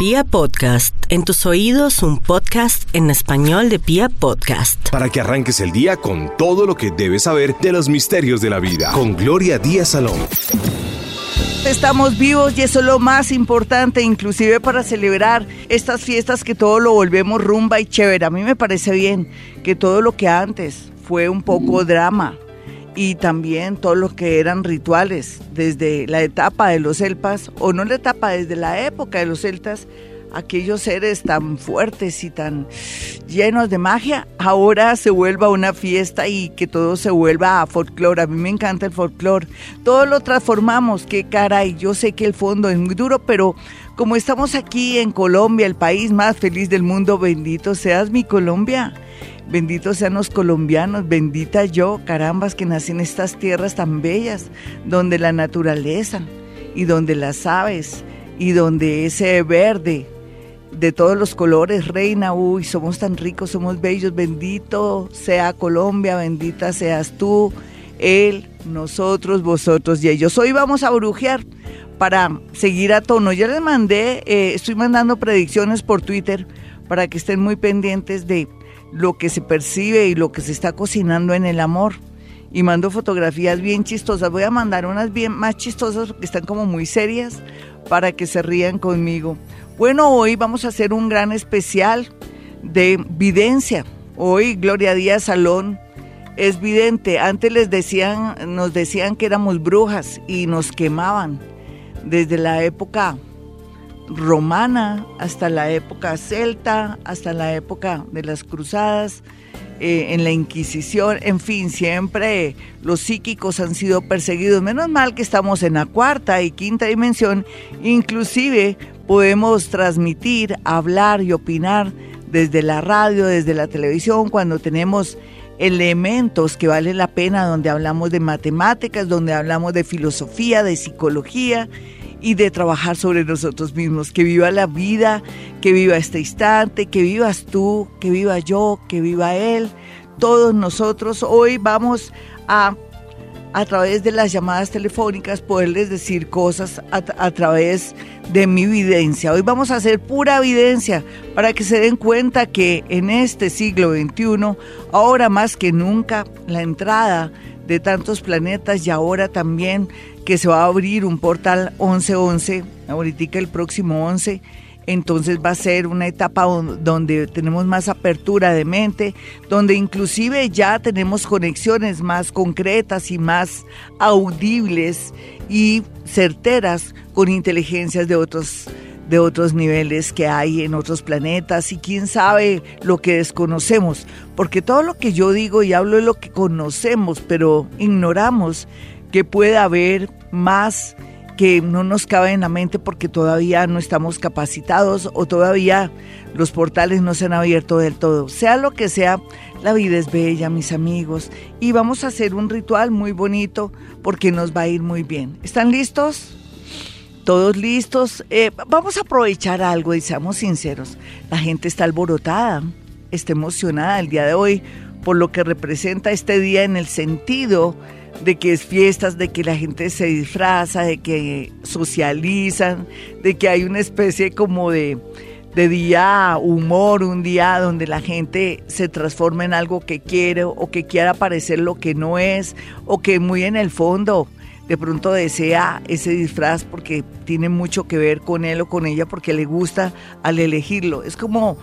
Pia Podcast, en tus oídos un podcast en español de Pia Podcast. Para que arranques el día con todo lo que debes saber de los misterios de la vida. Con Gloria Díaz Salón. Estamos vivos y eso es lo más importante, inclusive para celebrar estas fiestas que todo lo volvemos rumba y chévere. A mí me parece bien que todo lo que antes fue un poco drama, y también todo lo que eran rituales desde la etapa de los celtas, o no la etapa, desde la época de los celtas, aquellos seres tan fuertes y tan llenos de magia, ahora se vuelva una fiesta y que todo se vuelva a folclore. A mí me encanta el folclore. Todo lo transformamos, qué caray. Yo sé que el fondo es muy duro, pero como estamos aquí en Colombia, el país más feliz del mundo, bendito seas mi Colombia. Benditos sean los colombianos, bendita yo, carambas, que nací en estas tierras tan bellas, donde la naturaleza y donde las aves y donde ese verde de todos los colores reina, uy, somos tan ricos, somos bellos, bendito sea Colombia, bendita seas tú, él, nosotros, vosotros y ellos. Hoy vamos a brujear para seguir a tono. Ya les mandé, eh, estoy mandando predicciones por Twitter para que estén muy pendientes de lo que se percibe y lo que se está cocinando en el amor. Y mando fotografías bien chistosas. Voy a mandar unas bien más chistosas porque están como muy serias para que se rían conmigo. Bueno, hoy vamos a hacer un gran especial de videncia. Hoy Gloria Díaz Salón es vidente. Antes les decían, nos decían que éramos brujas y nos quemaban. Desde la época romana hasta la época celta, hasta la época de las cruzadas, eh, en la Inquisición, en fin, siempre los psíquicos han sido perseguidos. Menos mal que estamos en la cuarta y quinta dimensión, inclusive podemos transmitir, hablar y opinar desde la radio, desde la televisión, cuando tenemos elementos que valen la pena, donde hablamos de matemáticas, donde hablamos de filosofía, de psicología y de trabajar sobre nosotros mismos. Que viva la vida, que viva este instante, que vivas tú, que viva yo, que viva él. Todos nosotros hoy vamos a a través de las llamadas telefónicas poderles decir cosas a, través de mi evidencia. Hoy vamos a hacer pura evidencia para que se den cuenta que en este siglo XXI, ahora más que nunca, la entrada de tantos planetas y ahora también que se va a abrir un portal 1111, ahorita el próximo 11, entonces va a ser una etapa donde tenemos más apertura de mente, donde inclusive ya tenemos conexiones más concretas y más audibles y certeras con inteligencias de otros de otros niveles que hay en otros planetas y quién sabe lo que desconocemos, porque todo lo que yo digo y hablo es lo que conocemos, pero ignoramos que puede haber más que no nos cabe en la mente porque todavía no estamos capacitados o todavía los portales no se han abierto del todo. Sea lo que sea, la vida es bella, mis amigos, y vamos a hacer un ritual muy bonito porque nos va a ir muy bien. ¿Están listos? Todos listos. Eh, vamos a aprovechar algo y seamos sinceros. La gente está alborotada, está emocionada el día de hoy por lo que representa este día en el sentido de que es fiestas, de que la gente se disfraza, de que socializan, de que hay una especie como de, de día humor, un día donde la gente se transforma en algo que quiere o que quiera parecer lo que no es o que muy en el fondo de pronto desea ese disfraz porque tiene mucho que ver con él o con ella porque le gusta al elegirlo. Es como,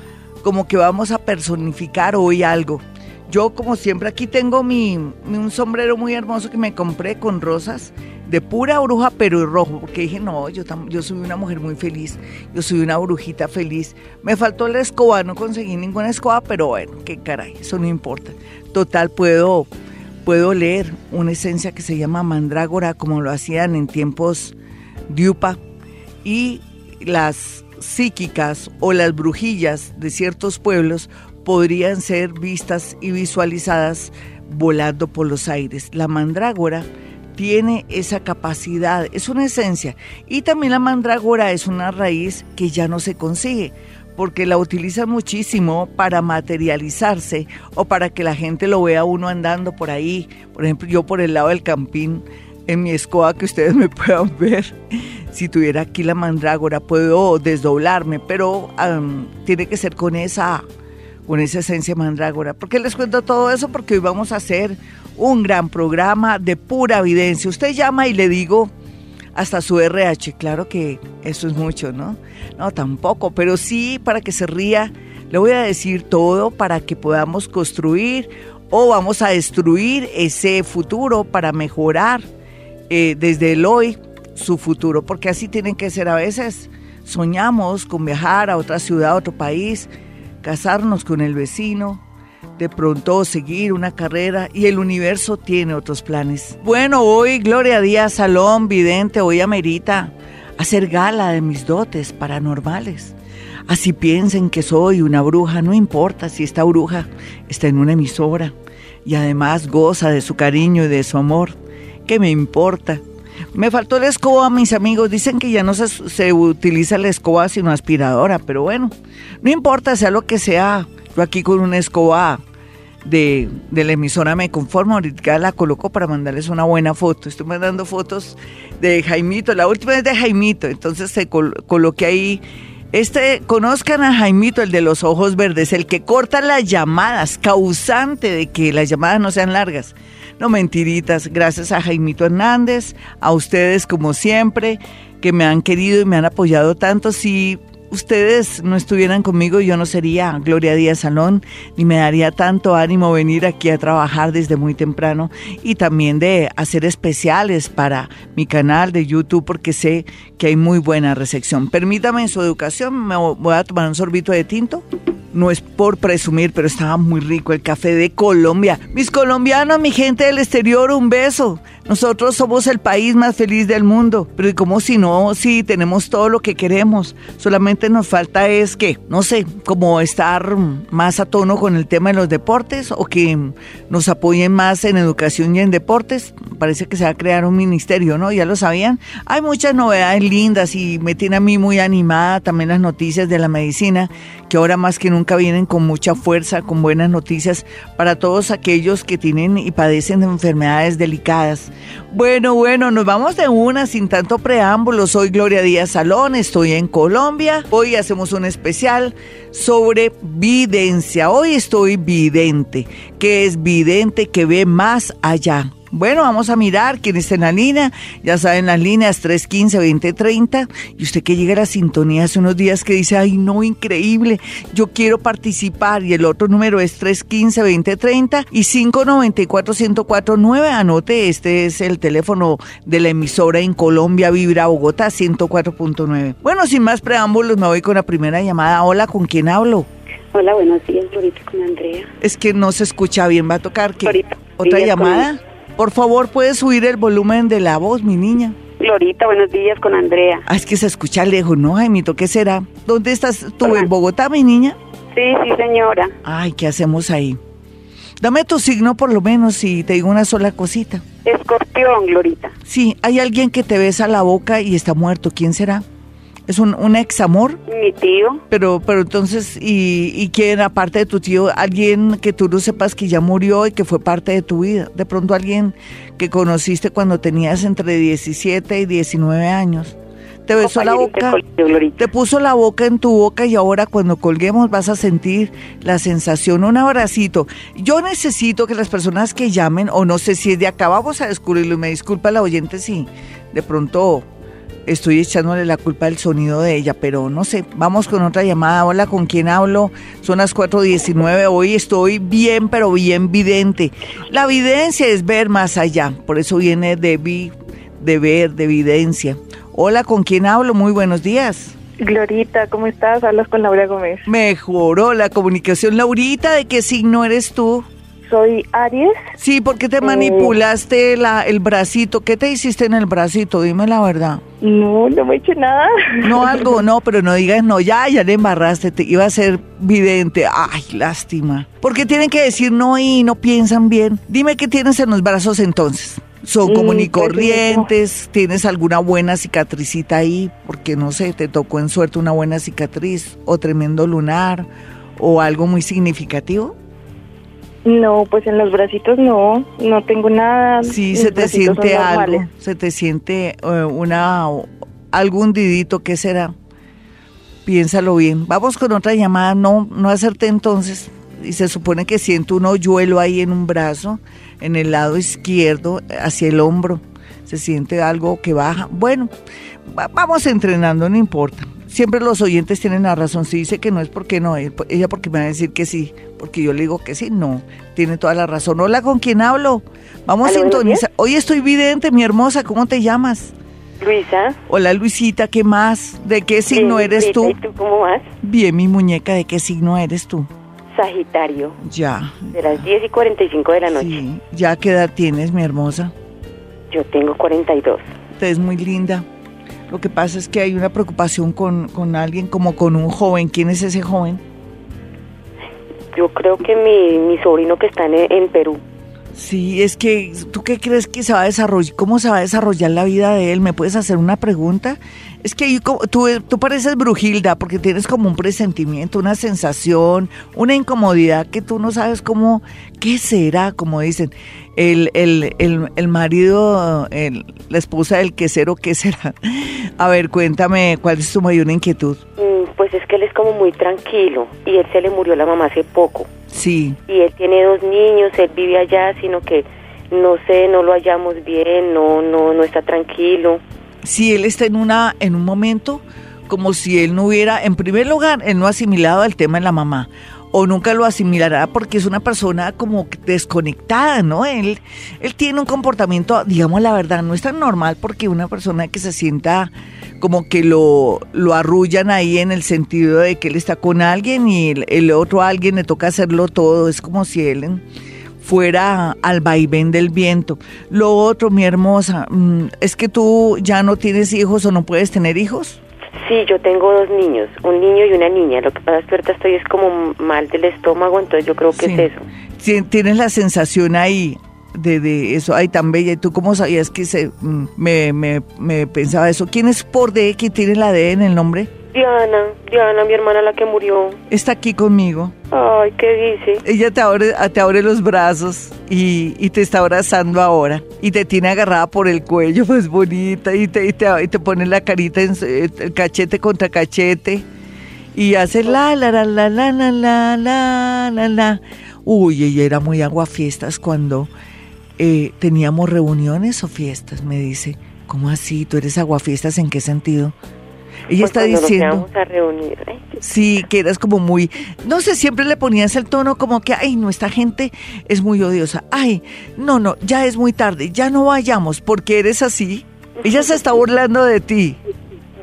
como que vamos a personificar hoy algo. Yo como siempre aquí tengo mi, un sombrero muy hermoso que me compré con rosas de pura bruja pero rojo, porque dije, no, yo, yo soy una mujer muy feliz, yo soy una brujita feliz. Me faltó la escoba, no conseguí ninguna escoba, pero bueno, qué caray, eso no importa. Total, puedo, puedo leer una esencia que se llama mandrágora, como lo hacían en tiempos Diupa, y las psíquicas o las brujillas de ciertos pueblos podrían ser vistas y visualizadas volando por los aires. La mandrágora tiene esa capacidad, es una esencia. Y también la mandrágora es una raíz que ya no se consigue, porque la utiliza muchísimo para materializarse o para que la gente lo vea uno andando por ahí. Por ejemplo, yo por el lado del campín en mi escoba que ustedes me puedan ver. Si tuviera aquí la mandrágora, puedo desdoblarme, pero tiene que ser con esa, con esa esencia mandrágora. ¿Por qué les cuento todo eso? Porque hoy vamos a hacer un gran programa de pura evidencia. Usted llama y le digo hasta su RH. Claro que eso es mucho, ¿no? No, tampoco, pero sí para que se ría. Le voy a decir todo para que podamos construir o vamos a destruir ese futuro para mejorar eh, desde el hoy su futuro, porque así tienen que ser a veces. Soñamos con viajar a otra ciudad, a otro país, casarnos con el vecino, de pronto seguir una carrera y el universo tiene otros planes. Bueno, hoy Gloria Díaz Salón, vidente, hoy amerita hacer gala de mis dotes paranormales. Así piensen que soy una bruja, no importa si esta bruja está en una emisora y además goza de su cariño y de su amor. ¿Qué me importa? Me faltó la escoba, mis amigos. Dicen que ya no se, utiliza la escoba sino aspiradora, pero bueno, no importa, sea lo que sea. Yo aquí con una escoba de, la emisora me conformo. Ahorita la coloco para mandarles una buena foto. Estoy mandando fotos de Jaimito. La última es de Jaimito. Entonces se coloqué ahí. Este, conozcan a Jaimito, el de los ojos verdes, el que corta las llamadas, causante de que las llamadas no sean largas. No mentiritas, gracias a Jaimito Hernández, a ustedes como siempre, que me han querido y me han apoyado tanto. Si ustedes no estuvieran conmigo, yo no sería Gloria Díaz Salón, ni me daría tanto ánimo venir aquí a trabajar desde muy temprano y también de hacer especiales para mi canal de YouTube porque sé que hay muy buena recepción. Permítame en su educación, me voy a tomar un sorbito de tinto no es por presumir, pero estaba muy rico el café de Colombia. Mis colombianos, mi gente del exterior, un beso. Nosotros somos el país más feliz del mundo, pero ¿y cómo si no? Si tenemos todo lo que queremos, solamente nos falta es que, no sé, como estar más a tono con el tema de los deportes o que nos apoyen más en educación y en deportes. Parece que se va a crear un ministerio, ¿no? Ya lo sabían. Hay muchas novedades lindas y me tiene a mí muy animada también las noticias de la medicina, que ahora más que nunca vienen con mucha fuerza, con buenas noticias para todos aquellos que tienen y padecen de enfermedades delicadas. Bueno, bueno, nos vamos de una sin tanto preámbulo. Soy Gloria Díaz Salón, estoy en Colombia. Hoy hacemos un especial sobre videncia. Hoy estoy vidente. ¿Qué es vidente? Que ve más allá. Bueno, vamos a mirar quién está en la línea. Ya saben, las líneas 315-2030. Y usted que llega a la sintonía hace unos días que dice, ay, no, increíble, yo quiero participar. Y el otro número es 315-2030 y 594-1049. Anote, este es el teléfono de la emisora en Colombia, Vibra, Bogotá, 104.9. Bueno, sin más preámbulos, me voy con la primera llamada. Hola, ¿con quién hablo? Hola, buenos días, Glorita, con Andrea. Es que no se escucha bien, va a tocar que... ¿Otra llamada? Por favor, ¿puedes subir el volumen de la voz, mi niña? Glorita, buenos días con Andrea. Ah, es que se escucha lejos, ¿no, Jaimito? ¿Qué será? ¿Dónde estás tú? ¿En Bogotá, mi niña? Sí, sí, señora. Ay, ¿qué hacemos ahí? Dame tu signo por lo menos y te digo una sola cosita. Escorpión, Glorita. Sí, hay alguien que te besa la boca y está muerto. ¿Quién será? ¿Es un, un ex amor? Mi tío. Pero, pero entonces, ¿y, ¿y quién aparte de tu tío? Alguien que tú no sepas que ya murió y que fue parte de tu vida. De pronto alguien que conociste cuando tenías entre 17 y 19 años. Te besó la boca, te puso la boca en tu boca y ahora cuando colguemos vas a sentir la sensación, un abracito. Yo necesito que las personas que llamen, o no sé si es de acá, vamos a descubrirlo y me disculpa la oyente si de pronto estoy echándole la culpa del sonido de ella, pero no sé, vamos con otra llamada. Hola, ¿con quién hablo? Son las 4.19, hoy estoy bien, pero bien vidente. La evidencia es ver más allá, por eso viene de, vi, de ver, de evidencia. Hola, ¿con quién hablo? Muy buenos días. Glorita, ¿cómo estás? Hablas con Laura Gómez. Mejoró la comunicación. Laurita, ¿de qué signo eres tú? Soy Aries. Sí, ¿por qué te eh, manipulaste la, el bracito? ¿Qué te hiciste en el bracito? Dime la verdad. No, no me he hecho nada. No, algo, no, pero no digas no, ya, ya le embarraste, te iba a ser vidente. Ay, lástima. ¿Por qué tienen que decir no y no piensan bien? Dime qué tienes en los brazos entonces. Son como ni pues, corrientes, tienes alguna buena cicatricita ahí, porque no sé, te tocó en suerte una buena cicatriz o tremendo lunar o algo muy significativo. No, pues en los bracitos no, no tengo nada. Sí, Mis se te siente algo, se te siente una algún didito, ¿qué será? Piénsalo bien. Vamos con otra llamada, no, no hacerte entonces. Y se supone que siento un hoyuelo ahí en un brazo, en el lado izquierdo, hacia el hombro. Se siente algo que baja. Bueno, va- vamos entrenando, no importa. Siempre los oyentes tienen la razón. Si dice que no es porque no, eh, ella porque me va a decir que sí, porque yo le digo que sí, no. Tiene toda la razón. Hola, ¿con quién hablo? Vamos a sintonizar. Hoy estoy vidente, mi hermosa. ¿Cómo te llamas? Luisa. Hola, Luisita, ¿qué más? ¿De qué signo Bien, eres tú? ¿Y tú cómo vas? Bien, mi muñeca, ¿de qué signo eres tú? Sagitario, Ya. de las 10 y 45 de la noche. Sí. ¿Ya qué edad tienes, mi hermosa? Yo tengo 42. Usted es muy linda. Lo que pasa es que hay una preocupación con, con alguien, como con un joven. ¿Quién es ese joven? Yo creo que mi, mi sobrino que está en, en Perú. Sí, es que, ¿tú qué crees que se va a desarrollar? ¿Cómo se va a desarrollar la vida de él? ¿Me puedes hacer una pregunta? Es que tú, tú pareces Brujilda porque tienes como un presentimiento, una sensación, una incomodidad que tú no sabes cómo, qué será, como dicen. El, el, el, el marido, el- la esposa del quesero, ¿qué será? A ver, cuéntame, ¿cuál es tu mayor inquietud? Mm, Pues es que él es como muy tranquilo y él se le murió la mamá hace poco. Sí, Y él tiene dos niños, él vive allá, sino que no sé, no lo hallamos bien, no, no, no está tranquilo. Si él está en una en un momento como si él no hubiera en primer lugar él no asimilado el tema de la mamá o nunca lo asimilará porque es una persona como desconectada, ¿no? Él, él tiene un comportamiento, digamos la verdad, no es tan normal porque una persona que se sienta como que lo, lo arrullan ahí en el sentido de que él está con alguien y el, el otro alguien le toca hacerlo todo, es como si él fuera al vaivén del viento. Lo otro, mi hermosa, mm, es que tú ya no tienes hijos o no puedes tener hijos. Sí, yo tengo dos niños, un niño y una niña. Lo que pasa es que ahorita estoy es como mal del estómago, entonces yo creo que Sí. es eso. Ti- Tienes la sensación ahí de, de eso, ay, tan bella. ¿Y tú cómo sabías que se, mm, me, me, me pensaba eso? ¿Quién es por D que tiene la D en el nombre? Diana, Diana, mi hermana la que murió. Está aquí conmigo. Ay, ¿qué dice? Ella te abre, te abre los brazos y, y te está abrazando ahora. Y te tiene agarrada por el cuello, pues bonita. Y te, y te, y te pone la carita, en, eh, el cachete contra cachete. Y hace la, la, la, la, la, la, la, la, la, la. Uy, ella era muy aguafiestas cuando eh, teníamos reuniones o fiestas, me dice. ¿Cómo así? ¿Tú eres aguafiestas en qué sentido? Ella Pues está diciendo... Nos a reunir. Ay, Sí, que eras como muy, no sé, siempre le ponías el tono como que, ay, no, esta gente es muy odiosa. Ay, no, no, ya es muy tarde, ya no vayamos porque eres así. Ella se está burlando de ti.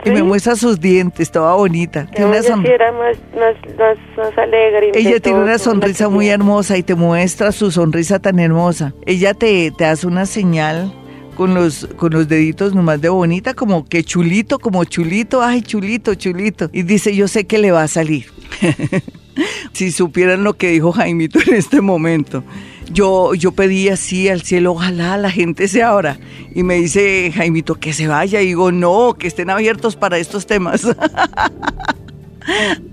Y me muestra sus dientes, toda bonita. Tiene una son- era más, más, más, más alegre. Ella tiene una sonrisa muy hermosa y te muestra su sonrisa tan hermosa. Ella te, te hace una señal con los, con los deditos nomás de bonita, como que chulito, como chulito, ay, chulito, chulito. Y dice, yo sé que le va a salir. si supieran lo que dijo Jaimito en este momento. Yo, yo pedí así al cielo, ojalá la gente se abra. Y me dice Jaimito que se vaya. Y digo, no, que estén abiertos para estos temas.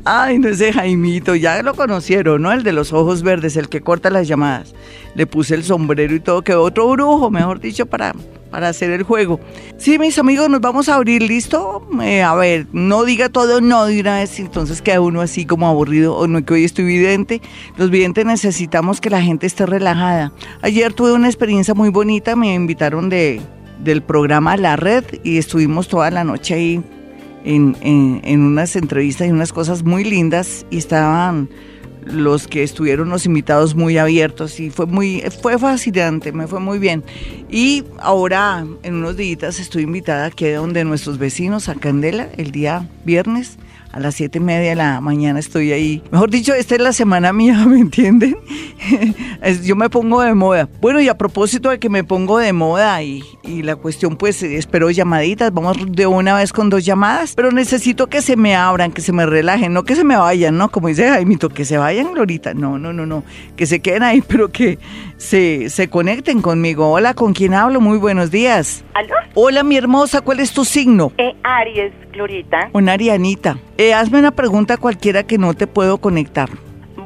Ay, no ese Jaimito, ya lo conocieron, ¿no? El de los ojos verdes, el que corta las llamadas. Le puse el sombrero y todo, que otro brujo, mejor dicho, para, para hacer el juego. Sí, mis amigos, nos vamos a abrir, ¿listo? Eh, a ver, no diga todo no de una vez, entonces queda uno así como aburrido, o no que hoy estoy vidente. Los videntes necesitamos que la gente esté relajada. Ayer tuve una experiencia muy bonita, me invitaron de, del programa La Red y estuvimos toda la noche ahí en, en- en unas entrevistas y unas cosas muy lindas y estaban los que estuvieron los invitados muy abiertos y fue muy fue fascinante, me fue muy bien. Y ahora en unos días estoy invitada aquí donde nuestros vecinos a Candela el día viernes a las siete y media de la mañana estoy ahí. Mejor dicho, esta es la semana mía, ¿me entienden? Yo me pongo de moda. Bueno, y a propósito de que me pongo de moda y, y la cuestión, pues espero llamaditas. Vamos de una vez con dos llamadas, pero necesito que se me abran, que se me relajen, no que se me vayan, ¿no? Como dice Jaimito, que se vayan, Glorita. No, no, no, no. Que se queden ahí, pero que se, se conecten conmigo. Hola, ¿con quién hablo? Muy buenos días. ¿Aló? Hola, mi hermosa, ¿cuál es tu signo? Eh, Aries, Glorita. Una Arianita. Eh, hazme una pregunta cualquiera que no te puedo conectar.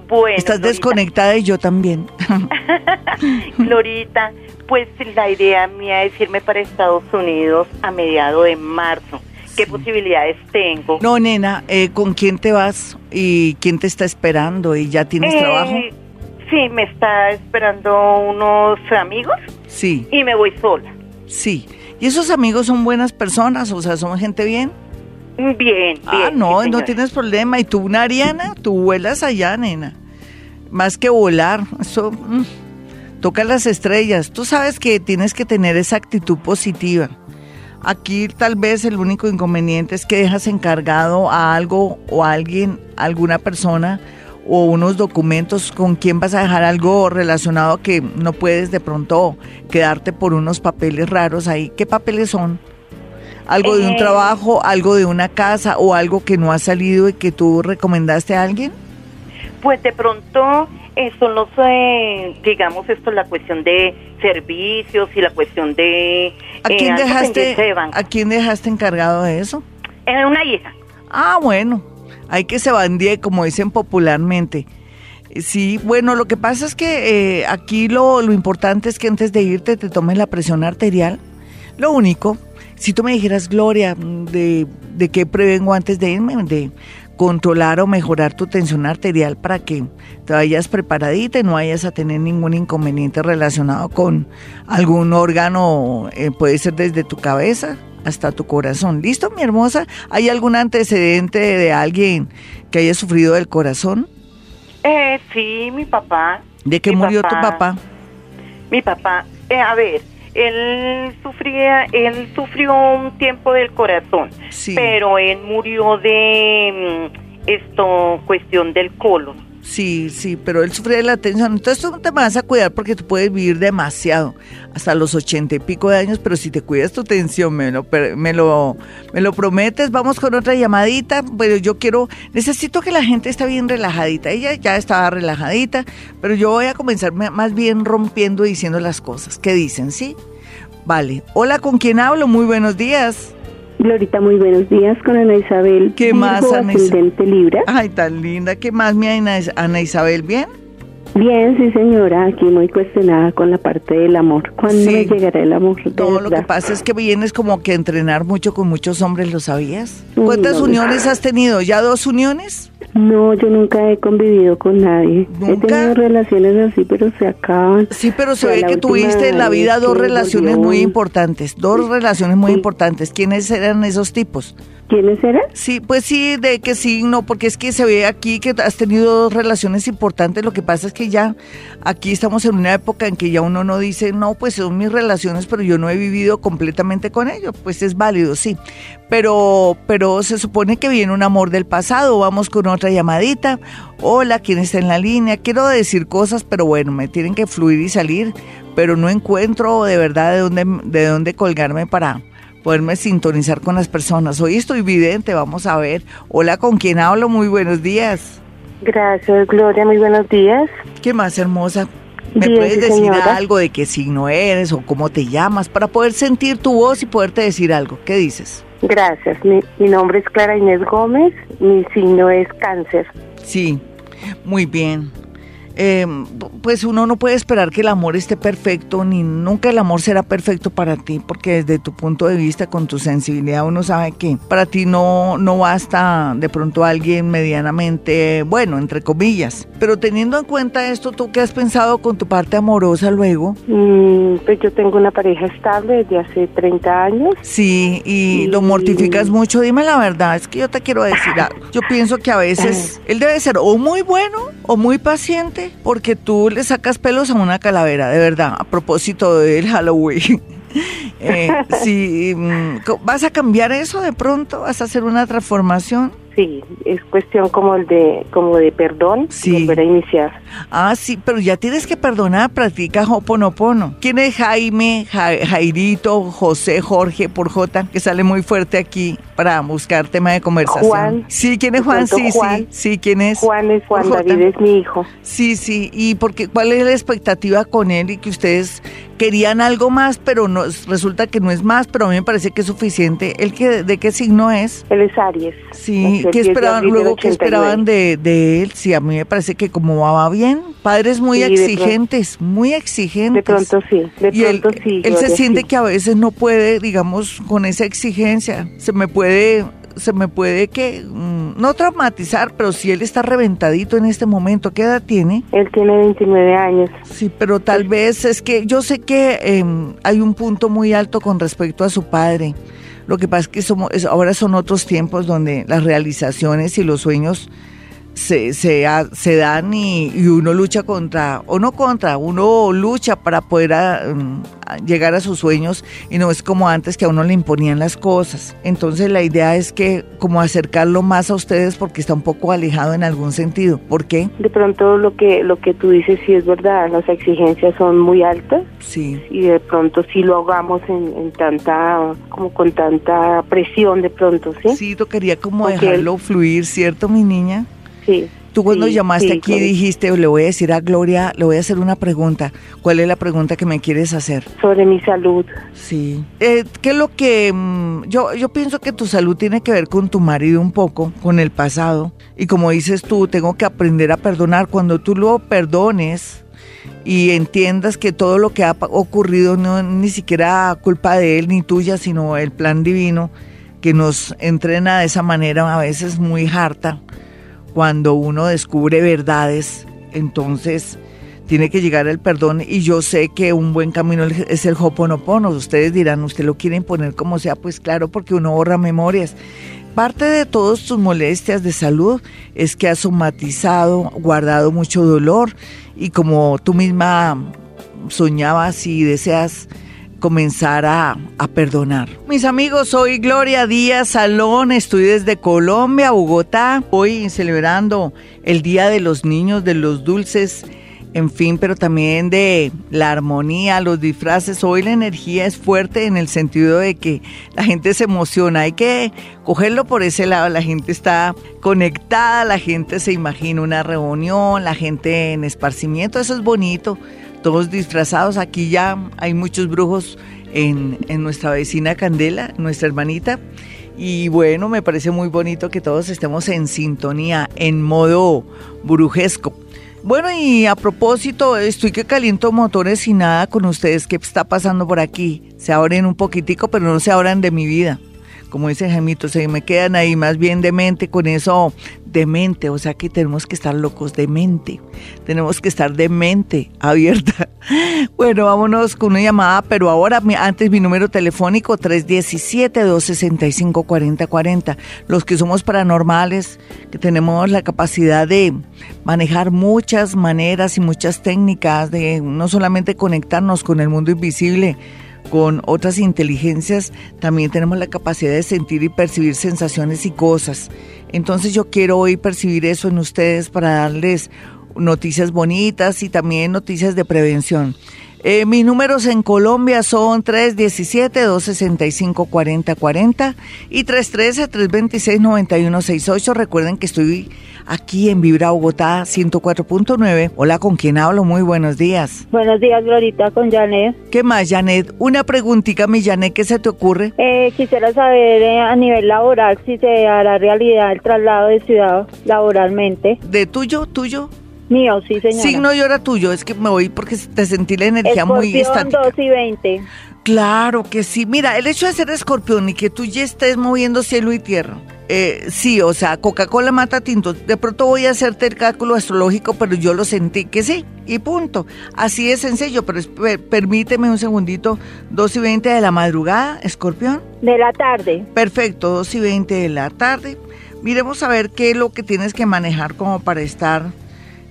Bueno, Estás Glorita. desconectada y yo también. Glorita, pues la idea mía es irme para Estados Unidos a mediados de marzo. ¿Qué posibilidades tengo? No, nena, eh, ¿con quién te vas y quién te está esperando y ya tienes Eh, trabajo? Sí, me está esperando unos amigos Sí, y me voy sola. sí. ¿Y esos amigos son buenas personas? O sea, ¿son gente bien? Bien, bien. Ah, no, sí, no tienes problema. ¿Y tú, una Ariana? Tú vuelas allá, nena. Más que volar, eso mm, toca las estrellas. Tú sabes que tienes que tener esa actitud positiva. Aquí tal vez el único inconveniente es que dejas encargado a algo o a alguien, alguna persona o unos documentos con quien vas a dejar algo relacionado que no puedes de pronto quedarte por unos papeles raros ahí. ¿Qué papeles son? ¿Algo de un Eh. trabajo, algo de una casa o algo que no ha salido y que tú recomendaste a alguien? Pues de pronto eh, son los, eh, digamos, esto la cuestión de servicios y la cuestión de... ¿A eh, quién dejaste, de a quién dejaste encargado de eso? Eh, una hija. Ah, bueno, hay que se bandie, como dicen popularmente. Sí, bueno, lo que pasa es que eh, aquí lo, lo importante es que antes de irte te tomes la presión arterial. Lo único, si tú me dijeras, Gloria, de, de qué prevengo antes de irme, de controlar o mejorar tu tensión arterial para que te vayas preparadita y no vayas a tener ningún inconveniente relacionado con algún órgano, eh, puede ser desde tu cabeza hasta tu corazón. ¿Listo, mi hermosa? ¿Hay algún antecedente de alguien que haya sufrido del corazón? Eh, sí, mi papá. ¿De qué murió tu papá? Mi papá, eh, a ver, él sufría, él sufrió un tiempo del corazón, Sí. pero él murió de mm, esto, cuestión del colon. Sí, sí, pero él sufría de la tensión. Entonces tú te vas a cuidar porque tú puedes vivir demasiado, hasta los ochenta y pico de años, pero si te cuidas tu tensión, me lo, me lo, me lo prometes. Vamos con otra llamadita. Pero yo quiero, necesito que la gente esté bien relajadita. Ella ya estaba relajadita, pero yo voy a comenzar más bien rompiendo y diciendo las cosas. ¿Qué dicen? ¿Sí? Vale. Hola, ¿con quién hablo? Muy buenos días. Glorita, muy buenos días con Ana Isabel. ¿Qué Virgo, más, Ana Isabel? Libra. Ay, tan linda. ¿Qué más, mi Ana, Ana Isabel? ¿Bien? Bien, sí señora, aquí muy cuestionada con la parte del amor. ¿Cuándo Sí. me llegará el amor? No, lo que pasa es que vienes como que a entrenar mucho con muchos hombres, ¿lo sabías? ¿Cuántas no, uniones has tenido? ¿Ya dos uniones? No, yo nunca he convivido con nadie. He ¿Nunca? tenido relaciones así, pero se acaban. Sí, pero se ve que tuviste en la vida dos relaciones volvió muy importantes, dos relaciones muy Sí. importantes. ¿Quiénes eran esos tipos? ¿Quiénes eran? Sí, pues sí, de que sí, no, porque es que se ve aquí que has tenido dos relaciones importantes. Lo que pasa es que ya aquí estamos en una época en que ya uno no dice, no, pues son mis relaciones, pero yo no he vivido completamente con ellos. Pues es válido, sí. Pero, pero se supone que viene un amor del pasado. Vamos con otra llamadita. Hola, ¿quién está en la línea? Quiero decir cosas, pero bueno, me tienen que fluir y salir. Pero no encuentro de verdad de dónde, de dónde colgarme para poderme sintonizar con las personas. Hoy estoy vidente, vamos a ver. Hola, ¿con quién hablo? Muy buenos días. Gracias, Gloria, muy buenos días. ¿Qué más, hermosa? ¿Me Bien, puedes decir señora. algo de qué signo eres o cómo te llamas para poder sentir tu voz y poderte decir algo? ¿Qué dices? Gracias, mi, mi nombre es Clara Inés Gómez, mi signo es cáncer. Sí, muy bien. Eh, pues uno no puede esperar que el amor esté perfecto, ni nunca el amor será perfecto para ti, porque desde tu punto de vista, con tu sensibilidad, uno sabe que para ti no, no basta de pronto alguien medianamente bueno, entre comillas. Pero teniendo en cuenta esto, ¿tú qué has pensado con tu parte amorosa luego? Mm, pues yo tengo una pareja estable desde hace 30 años. Sí, y lo Mm. mortificas mucho. Dime la verdad, es que yo te quiero decir algo. Yo pienso que a veces él debe ser o muy bueno o muy paciente, porque tú le sacas pelos a una calavera, de verdad, a propósito del Halloween. Eh, sí, mm, ¿vas a cambiar eso de pronto? ¿Vas a hacer una transformación? Sí, es cuestión como el de como de perdón, Sí. volver a iniciar. Ah, sí, pero ya tienes que perdonar, practica Hoponopono. ¿Quién es Jaime, Ja- Jairito, José, Jorge, por J, que sale muy fuerte aquí? para buscar tema de conversación. Juan. Sí, ¿quién es Juan? Sí, Juan. sí, sí, ¿quién es? Juan es Juan J. David, es mi hijo. Sí, sí, y porque cuál es la expectativa con él y que ustedes querían algo más, pero no resulta que no es más, pero a mí me parece que es suficiente. ¿El que de qué signo es? Él es Aries. Sí, ¿qué 10 de esperaban luego qué 89. esperaban de, de él? Sí, a mí me parece que como va bien, padres muy Sí, de pronto- exigentes, muy exigentes. De pronto sí, de y él, pronto sí. él se siente sí. que a veces no puede, digamos, con esa exigencia, se me puede, se me puede que, mm, no traumatizar, pero si él está reventadito en este momento, ¿qué edad tiene? Él tiene 29 años. Sí, pero tal vez es que yo sé que em, hay un punto muy alto con respecto a su padre. Lo que pasa es que somos, ahora son otros tiempos donde las realizaciones y los sueños se, se, se dan y, y uno lucha contra, o no contra, uno lucha para poder ah, mm, a llegar a sus sueños y no es como antes que a uno le imponían las cosas. Entonces la idea es que como acercarlo más a ustedes porque está un poco alejado en algún sentido. ¿Por qué? De pronto lo que lo que tú dices sí es verdad, las exigencias son muy altas Sí. y de pronto sí lo hagamos en, en tanta, como con tanta presión de pronto, ¿sí? Sí, tocaría como Porque dejarlo fluir, ¿cierto, mi niña? Sí. Tú cuando sí, llamaste sí, aquí Gloria. dijiste, le voy a decir a Gloria, le voy a hacer una pregunta. ¿Cuál es la pregunta que me quieres hacer? Sobre mi salud. Sí. Eh, ¿Qué es lo que... mm, yo, yo pienso que tu salud tiene que ver con tu marido un poco, con el pasado. Y como dices tú, tengo que aprender a perdonar. Cuando tú lo perdones y entiendas que todo lo que ha ocurrido no es ni siquiera culpa de él ni tuya, sino el plan divino que nos entrena de esa manera a veces muy harta cuando uno descubre verdades, entonces tiene que llegar al perdón y yo sé que un buen camino es el Hoponopono. Ustedes dirán, ¿usted lo quiere imponer como sea? Pues claro, porque uno borra memorias. Parte de todas tus molestias de salud es que has somatizado, guardado mucho dolor y como tú misma soñabas y deseas comenzar a, perdonar. Mis amigos, soy Gloria Díaz Salón, estoy desde Colombia, Bogotá, hoy celebrando el Día de los Niños, de los Dulces, en fin, pero también de la armonía, los disfraces. Hoy la energía es fuerte en el sentido de que la gente se emociona, hay que cogerlo por ese lado, la gente está conectada, la gente se imagina una reunión, la gente en esparcimiento, eso es bonito todos disfrazados. Aquí ya hay muchos brujos en, en nuestra vecina Candela, nuestra hermanita. Y bueno, me parece muy bonito que todos estemos en sintonía, en modo brujesco. Bueno, y a propósito, estoy que caliento motores y nada con ustedes. ¿Qué está pasando por aquí? Se abren un poquitico, pero no se abran de mi vida. Como dice Jaimito, se me quedan ahí más bien de mente con eso de mente. O sea que tenemos que estar locos de mente. Tenemos que estar de mente abierta. Bueno, vámonos con una llamada, pero ahora antes mi número telefónico 317-265-4040. Los que somos paranormales, que tenemos la capacidad de manejar muchas maneras y muchas técnicas de no solamente conectarnos con el mundo invisible, con otras inteligencias, también tenemos la capacidad de sentir y percibir sensaciones y cosas. Entonces yo quiero hoy percibir eso en ustedes para darles noticias bonitas y también noticias de prevención. Eh, mis números en Colombia son 317-265-4040 y 313-326-9168. Recuerden que estoy aquí en Vibra Bogotá 104.9. Hola, ¿con quién hablo? Muy buenos días. Buenos días, Glorita, con Janet. ¿Qué más, Janet? Una preguntita, mi Janet, ¿qué se te ocurre? Eh, quisiera saber eh, a nivel laboral si se hará realidad el traslado de ciudad laboralmente. ¿De tuyo, tuyo? Mío, sí, señora. Signo y hora tuyo. Es que me voy porque te sentí la energía muy Escorpión estática. 2 y 20. Claro que sí. Mira, el hecho de ser escorpión y que tú ya estés moviendo cielo y tierra. eh, sí, o sea, Coca-Cola mata tinto. De pronto voy a hacerte el cálculo astrológico, pero yo lo sentí que sí, y punto. Así es sencillo, pero esp- permíteme un segundito. 2 y 20 de la madrugada, escorpión. De la tarde. Perfecto, 2 y 20 de la tarde. Miremos a ver qué es lo que tienes que manejar como para estar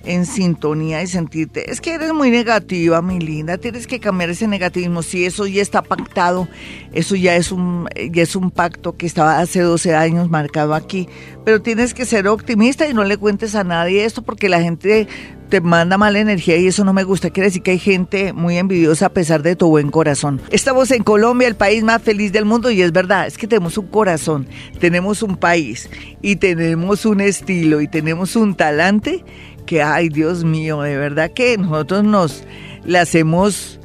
en sintonía y sentirte. Es que eres muy negativa, mi linda. Tienes que cambiar ese negativismo. Si eso ya está pactado, eso ya es un, ya es un pacto que estaba hace 12 años marcado aquí. Pero tienes que ser optimista y no le cuentes a nadie esto porque la gente te manda mala energía y eso no me gusta. Quiere decir que hay gente muy envidiosa a pesar de tu buen corazón. Estamos en Colombia, el país más feliz del mundo y es verdad, es que tenemos un corazón, tenemos un país y tenemos un estilo y tenemos un talante que, ay Dios mío, de verdad que nosotros nos le hacemos...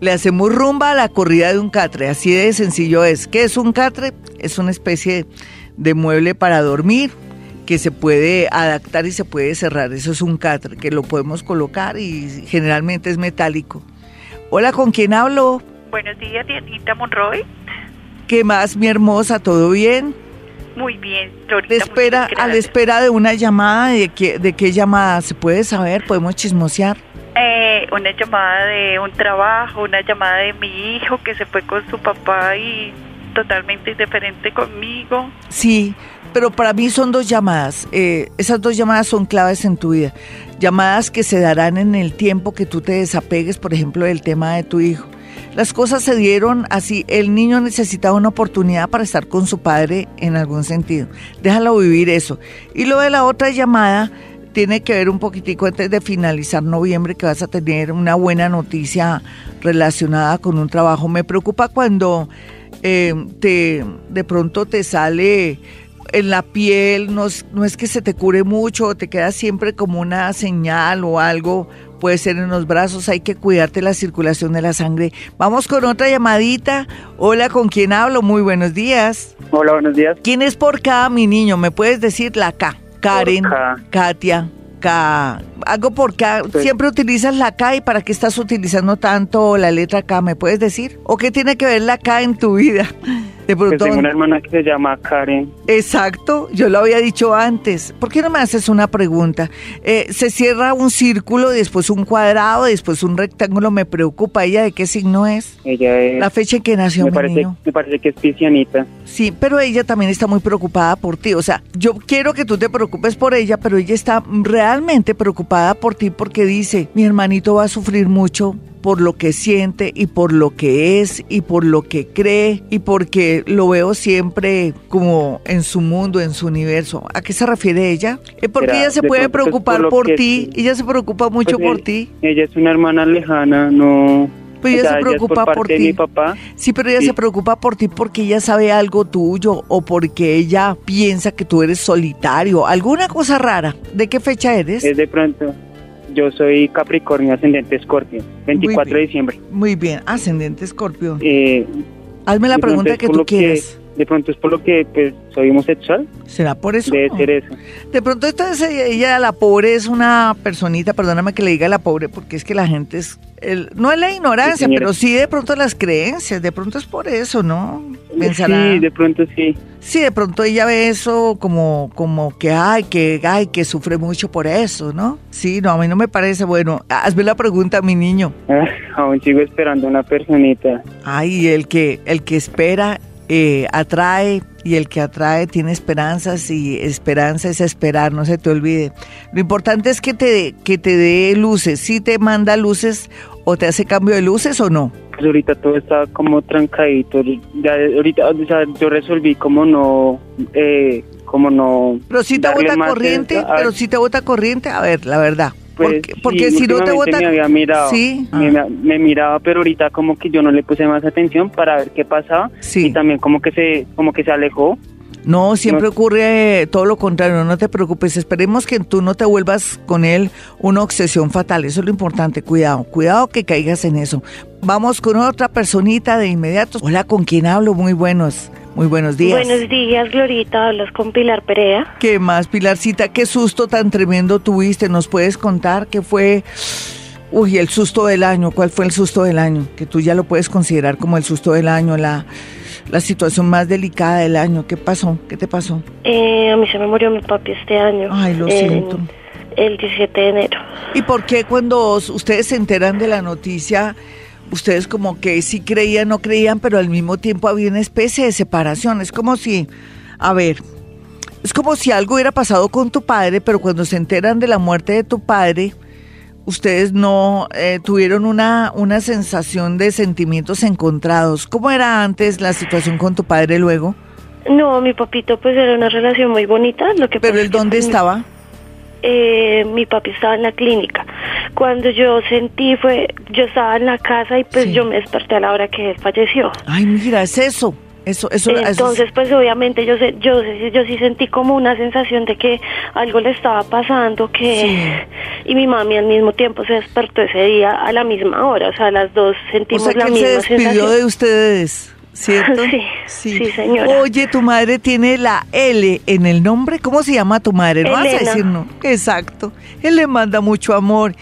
Le hacemos rumba a la corrida de un catre, así de sencillo es. ¿Qué es un catre? Es una especie de mueble para dormir, que se puede adaptar y se puede cerrar. Eso es un catre que lo podemos colocar y generalmente es metálico. Hola, ¿con quién hablo? Buenos días, Dianita Monroy. ¿Qué más, mi hermosa? ¿Todo bien? Muy bien, Florita. espera, a la espera de una llamada, ¿de qué, ¿de qué llamada? ¿Se puede saber? ¿Podemos chismosear? Eh, una llamada de un trabajo, una llamada de mi hijo que se fue con su papá y totalmente indiferente conmigo. Sí, pero para mí son dos llamadas. Eh, esas dos llamadas son claves en tu vida. Llamadas que se darán en el tiempo que tú te desapegues, por ejemplo, del tema de tu hijo. Las cosas se dieron así. El niño necesitaba una oportunidad para estar con su padre en algún sentido. Déjalo vivir eso. Y lo de la otra llamada tiene que ver un poquitico antes de finalizar noviembre que vas a tener una buena noticia relacionada con un trabajo. Me preocupa cuando eh, te de pronto te sale en la piel, no, no es que se te cure mucho, te queda siempre como una señal o algo, puede ser en los brazos, hay que cuidarte la circulación de la sangre. Vamos con otra llamadita. Hola, ¿con quién hablo? Muy buenos días. Hola, buenos días. ¿Quién es por K, mi niño? ¿Me puedes decir la K? Karen, Katia, K. Algo por K. Siempre utilizas la K y para qué estás utilizando tanto la letra K, ¿me puedes decir? ¿O qué tiene que ver la K en tu vida? De pronto, tengo una hermana que se llama Karen. Exacto, yo lo había dicho antes. ¿Por qué no me haces una pregunta? Eh, se cierra un círculo, después un cuadrado, después un rectángulo. Me preocupa. ¿Ella de qué signo es? Ella es. La fecha en que nació me parece, Me parece que es piscianita. Sí, pero ella también está muy preocupada por ti. O sea, yo quiero que tú te preocupes por ella, pero ella está realmente preocupada por ti porque dice: mi hermanito va a sufrir mucho por lo que siente y por lo que es y por lo que cree y porque lo veo siempre como en su mundo, en su universo. ¿A qué se refiere ella? Es porque ella se puede preocupar por, ti, ella se preocupa mucho pues por ti. Ella es una hermana lejana, no... Pues ella se preocupa por, ti. Mi papá. Sí, pero ella se preocupa por ti porque ella sabe algo tuyo o porque ella piensa que tú eres solitario. Alguna cosa rara. ¿De qué fecha eres? Es de pronto. Yo soy Capricornio, ascendente Escorpio, 24 de diciembre. Muy bien, ascendente Escorpio. Eh, Hazme la pregunta que tú quieres. De pronto es por lo que pues, soy homosexual. ¿Será por eso? Debe ser eso. De pronto entonces ella, la pobre, es una personita, perdóname que le diga la pobre, porque es que la gente es no es la ignorancia, pero sí de pronto las creencias, de pronto es por eso, ¿no? Pensará, sí, de pronto sí. Sí, de pronto ella ve eso como, como que, ay, que, ay, que sufre mucho por eso, ¿no? Sí, no, a mí no me parece bueno. Hazme la pregunta, mi niño. Ah, aún sigo esperando una personita. Ay, el que, el que espera eh, atrae y el que atrae tiene esperanzas y esperanza es esperar, no se te olvide. Lo importante es que te, que te dé luces, si te manda luces o te hace cambio de luces o no. Pues ahorita todo está como trancadito, ya ahorita o sea, yo resolví como no, eh, como no... Pero si te bota corriente, pero si te bota corriente, a ver, la verdad. Pues, porque, si no te vota me había mirado sí ah. me, miraba pero ahorita como que yo no le puse más atención para ver qué pasaba sí. y también como que se como que se alejó no, siempre ocurre todo lo contrario, no te preocupes, esperemos que tú no te vuelvas con él una obsesión fatal, eso es lo importante, cuidado, cuidado que caigas en eso. Vamos con otra personita de inmediato. Hola, ¿con quién hablo? Muy buenos. Muy buenos días. Buenos días, Glorita. Hablas con Pilar Perea. ¿Qué más, Pilarcita? ¿Qué susto tan tremendo tuviste? ¿Nos puedes contar qué fue? Uy, el susto del año. ¿Cuál fue el susto del año? Que tú ya lo puedes considerar como el susto del año, la, la situación más delicada del año. ¿Qué pasó? ¿Qué te pasó? Eh, a mí se me murió mi papi este año. Ay, lo siento. El 17 de enero. ¿Y por qué cuando ustedes se enteran de la noticia ustedes como que sí creían, no creían, pero al mismo tiempo había una especie de separación. Es como si, a ver, es como si algo hubiera pasado con tu padre, pero cuando se enteran de la muerte de tu padre, ustedes no eh, tuvieron una, una sensación de sentimientos encontrados. ¿Cómo era antes la situación con tu padre luego? No, mi papito pues era una relación muy bonita. Lo que ¿Pero él dónde estaba? Eh, mi papi estaba en la clínica. Cuando yo sentí fue, yo estaba en la casa y pues yo me desperté a la hora que él falleció. Ay, mira, es eso. Eso, eso, eso- Entonces, pues obviamente yo sé, yo sé- yo sí sentí como una sensación de que algo le estaba pasando, que y mi mami al mismo tiempo se despertó ese día a la misma hora, o sea, las dos o sentimos sea que la se misma despidió sensación. de ustedes, ¿cierto? Sí, sí, señora. Oye, tu madre tiene la L en el nombre. ¿Cómo se llama tu madre? No vas a decir no. Exacto. Él le manda mucho amor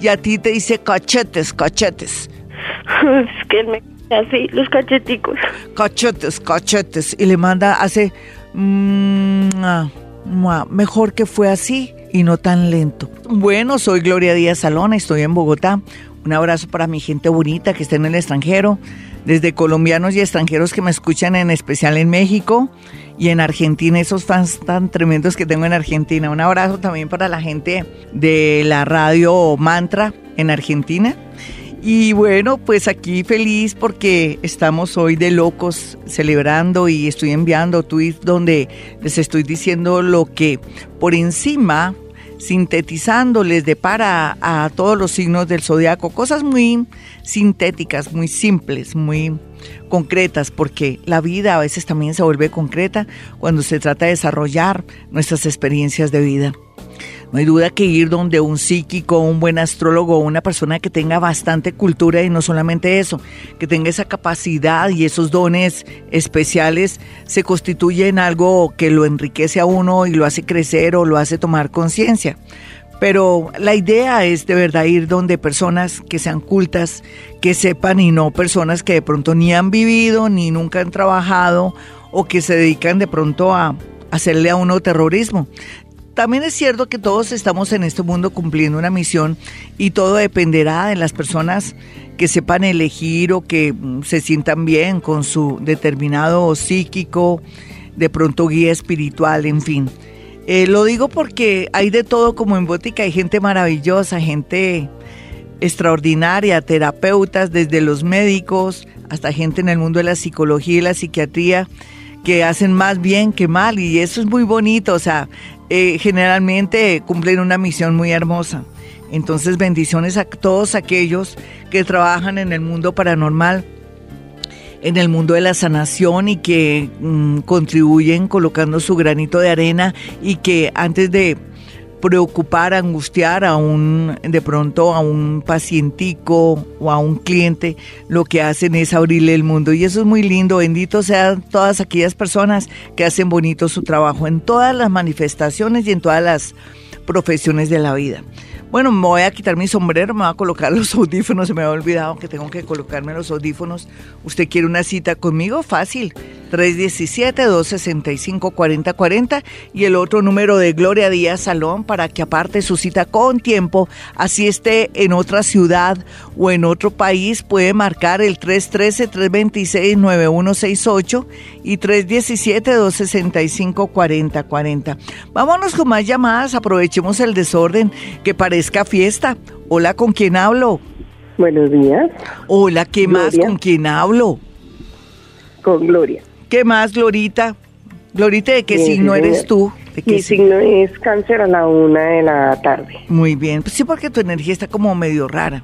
y a ti te dice cachetes, cachetes. es que él me así los cacheticos. Cachetes, cachetes. Y le manda, hace... mm, ah, mua, mejor que fue así y no tan lento. Bueno, soy Gloria Díaz Salón, estoy en Bogotá. Un abrazo para mi gente bonita que está en el extranjero, desde colombianos y extranjeros que me escuchan en especial en México y en Argentina, esos fans tan tremendos que tengo en Argentina. Un abrazo también para la gente de la radio Mantra en Argentina. Y bueno, pues aquí feliz porque estamos hoy de locos celebrando y estoy enviando tweets donde les estoy diciendo lo que por encima, sintetizando, les depara a todos los signos del zodiaco, cosas muy sintéticas, muy simples, muy concretas, porque la vida a veces también se vuelve concreta cuando se trata de desarrollar nuestras experiencias de vida. No hay duda que ir donde un psíquico, un buen astrólogo, una persona que tenga bastante cultura y no solamente eso, que tenga esa capacidad y esos dones especiales, se constituye en algo que lo enriquece a uno y lo hace crecer o lo hace tomar conciencia. Pero la idea es de verdad ir donde personas que sean cultas, que sepan y no personas que de pronto ni han vivido ni nunca han trabajado o que se dedican de pronto a hacerle a uno terrorismo también es cierto que todos estamos en este mundo cumpliendo una misión y todo dependerá de las personas que sepan elegir o que mm, se sientan bien con su determinado psíquico, de pronto guía espiritual, en fin. Eh, lo digo porque hay de todo como en Bótica, hay gente maravillosa, gente extraordinaria, terapeutas, desde los médicos hasta gente en el mundo de la psicología y la psiquiatría que hacen más bien que mal y eso es muy bonito, o sea, eh, generalmente cumplen una misión muy hermosa. Entonces bendiciones a todos aquellos que trabajan en el mundo paranormal, en el mundo de la sanación y que mm, contribuyen colocando su granito de arena y que antes de preocupar, angustiar a un, de pronto a un pacientico o a un cliente, lo que hacen es abrirle el mundo. Y eso es muy lindo. Bendito sean todas aquellas personas que hacen bonito su trabajo en todas las manifestaciones y en todas las profesiones de la vida. Bueno, me voy a quitar mi sombrero, me voy a colocar los audífonos, se me había olvidado que tengo que colocarme los audífonos. ¿Usted quiere una cita conmigo? Fácil. 317-265-4040 y el otro número de Gloria Díaz Salón para que aparte su cita con tiempo, así esté en otra ciudad o en otro país, puede marcar el 313-326-9168 y 317-265-4040. Vámonos con más llamadas, aprovechemos el desorden que fiesta. Hola, ¿con quién hablo? Buenos días. Hola, ¿qué más? ¿Con quién hablo? Con Gloria. ¿Qué más, Glorita? Glorita, ¿de qué Bien, signo eres tú? ¿De qué Mi signo? signo es cáncer a la una de la tarde. Muy bien. Pues sí, porque tu energía está como medio rara.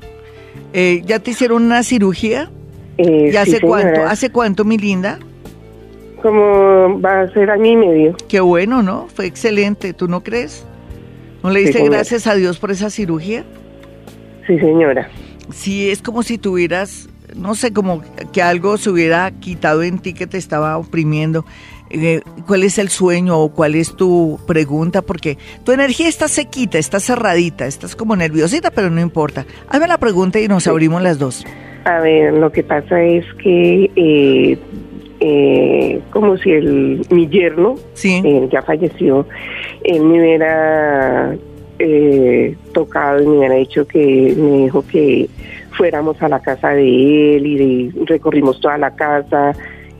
Eh, ¿Ya te hicieron una cirugía? Eh, ¿Ya sí, hace cuánto? ¿Hace cuánto, mi linda? Como va a ser año y medio. Qué bueno, ¿no? Fue excelente. ¿Tú no crees? ¿No le diste gracias a Dios por esa cirugía? Sí, señora. Sí, es como si tuvieras, no sé, como que algo se hubiera quitado en ti que te estaba oprimiendo. Eh, ¿Cuál es el sueño o cuál es tu pregunta? Porque tu energía está sequita, está cerradita, estás como nerviosita, pero no importa. Hazme la pregunta y nos abrimos las dos. A ver, lo que pasa es que eh, eh, como si el mi yerno eh, ya falleció, él me hubiera eh, tocado y me hubiera dicho que me dijo que fuéramos a la casa de él y de- recorrimos toda la casa.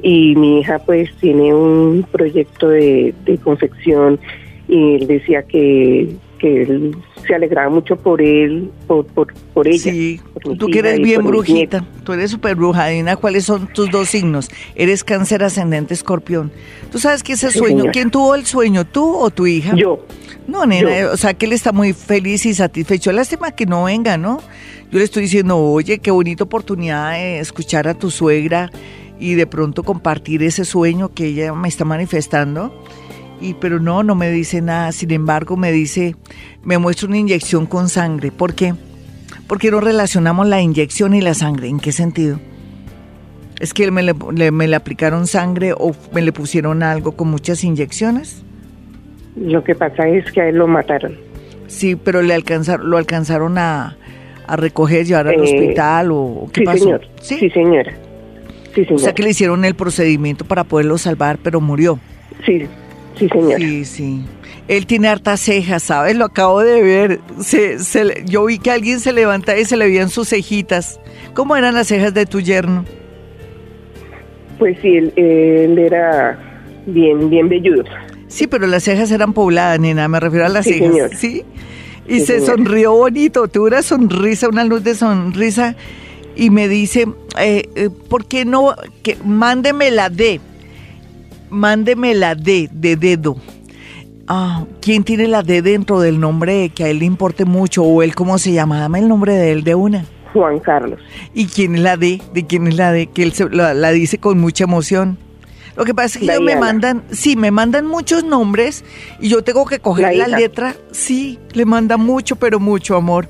Y mi hija pues tiene un proyecto de, de confección y él decía que, que él se alegraba mucho por él, por, por, por ella. Sí, por tú que eres bien brujita, tú eres súper bruja. Dina, ¿cuáles son tus dos signos? Eres cáncer ascendente escorpión. ¿Tú sabes que ese Sí, sueño, señora. quién tuvo el sueño, tú o tu hija? Yo. No, nena, o sea que él está muy feliz y satisfecho. Lástima que no venga, ¿no? Yo le estoy diciendo, oye, qué bonita oportunidad de escuchar a tu suegra y de pronto compartir ese sueño que ella me está manifestando. Y pero no, no me dice nada. Sin embargo, me dice, me muestra una inyección con sangre. ¿Por qué? Porque no relacionamos la inyección y la sangre. ¿En qué sentido? ¿Es que me le, me le aplicaron sangre o me le pusieron algo con muchas inyecciones? Lo que pasa es que a él lo mataron. Sí, pero le alcanzaron, lo alcanzaron a, recoger, llevar al eh, hospital o qué sí, pasó. Señor. ¿Sí? señora. Sí, señora. O sea que le hicieron el procedimiento para poderlo salvar, pero murió. Sí, sí, señora. Sí, sí. Él tiene hartas cejas, ¿sabes? Lo acabo de ver. Se, se, yo vi que alguien se levanta y se le veían sus cejitas. ¿Cómo eran las cejas de tu yerno? Pues sí, él, era bien, bien velludo. Sí, pero las cejas eran pobladas, nena, me refiero a las cejas. Sí. Y se sonrió bonito, tuvo una sonrisa, una luz de sonrisa, y me dice, eh, eh, ¿por qué no? Que, mándeme la D, mándeme la D de dedo. Ah, ¿quién tiene la D dentro del nombre que a él le importe mucho? ¿O él cómo se llama? Dame el nombre de él de una. Juan Carlos. ¿Y quién es la D? ¿De quién es la D? Que él la, dice con mucha emoción. Lo que pasa es que ellos me mandan, sí, me mandan muchos nombres y yo tengo que coger la, letra. Sí, le manda mucho, pero mucho amor.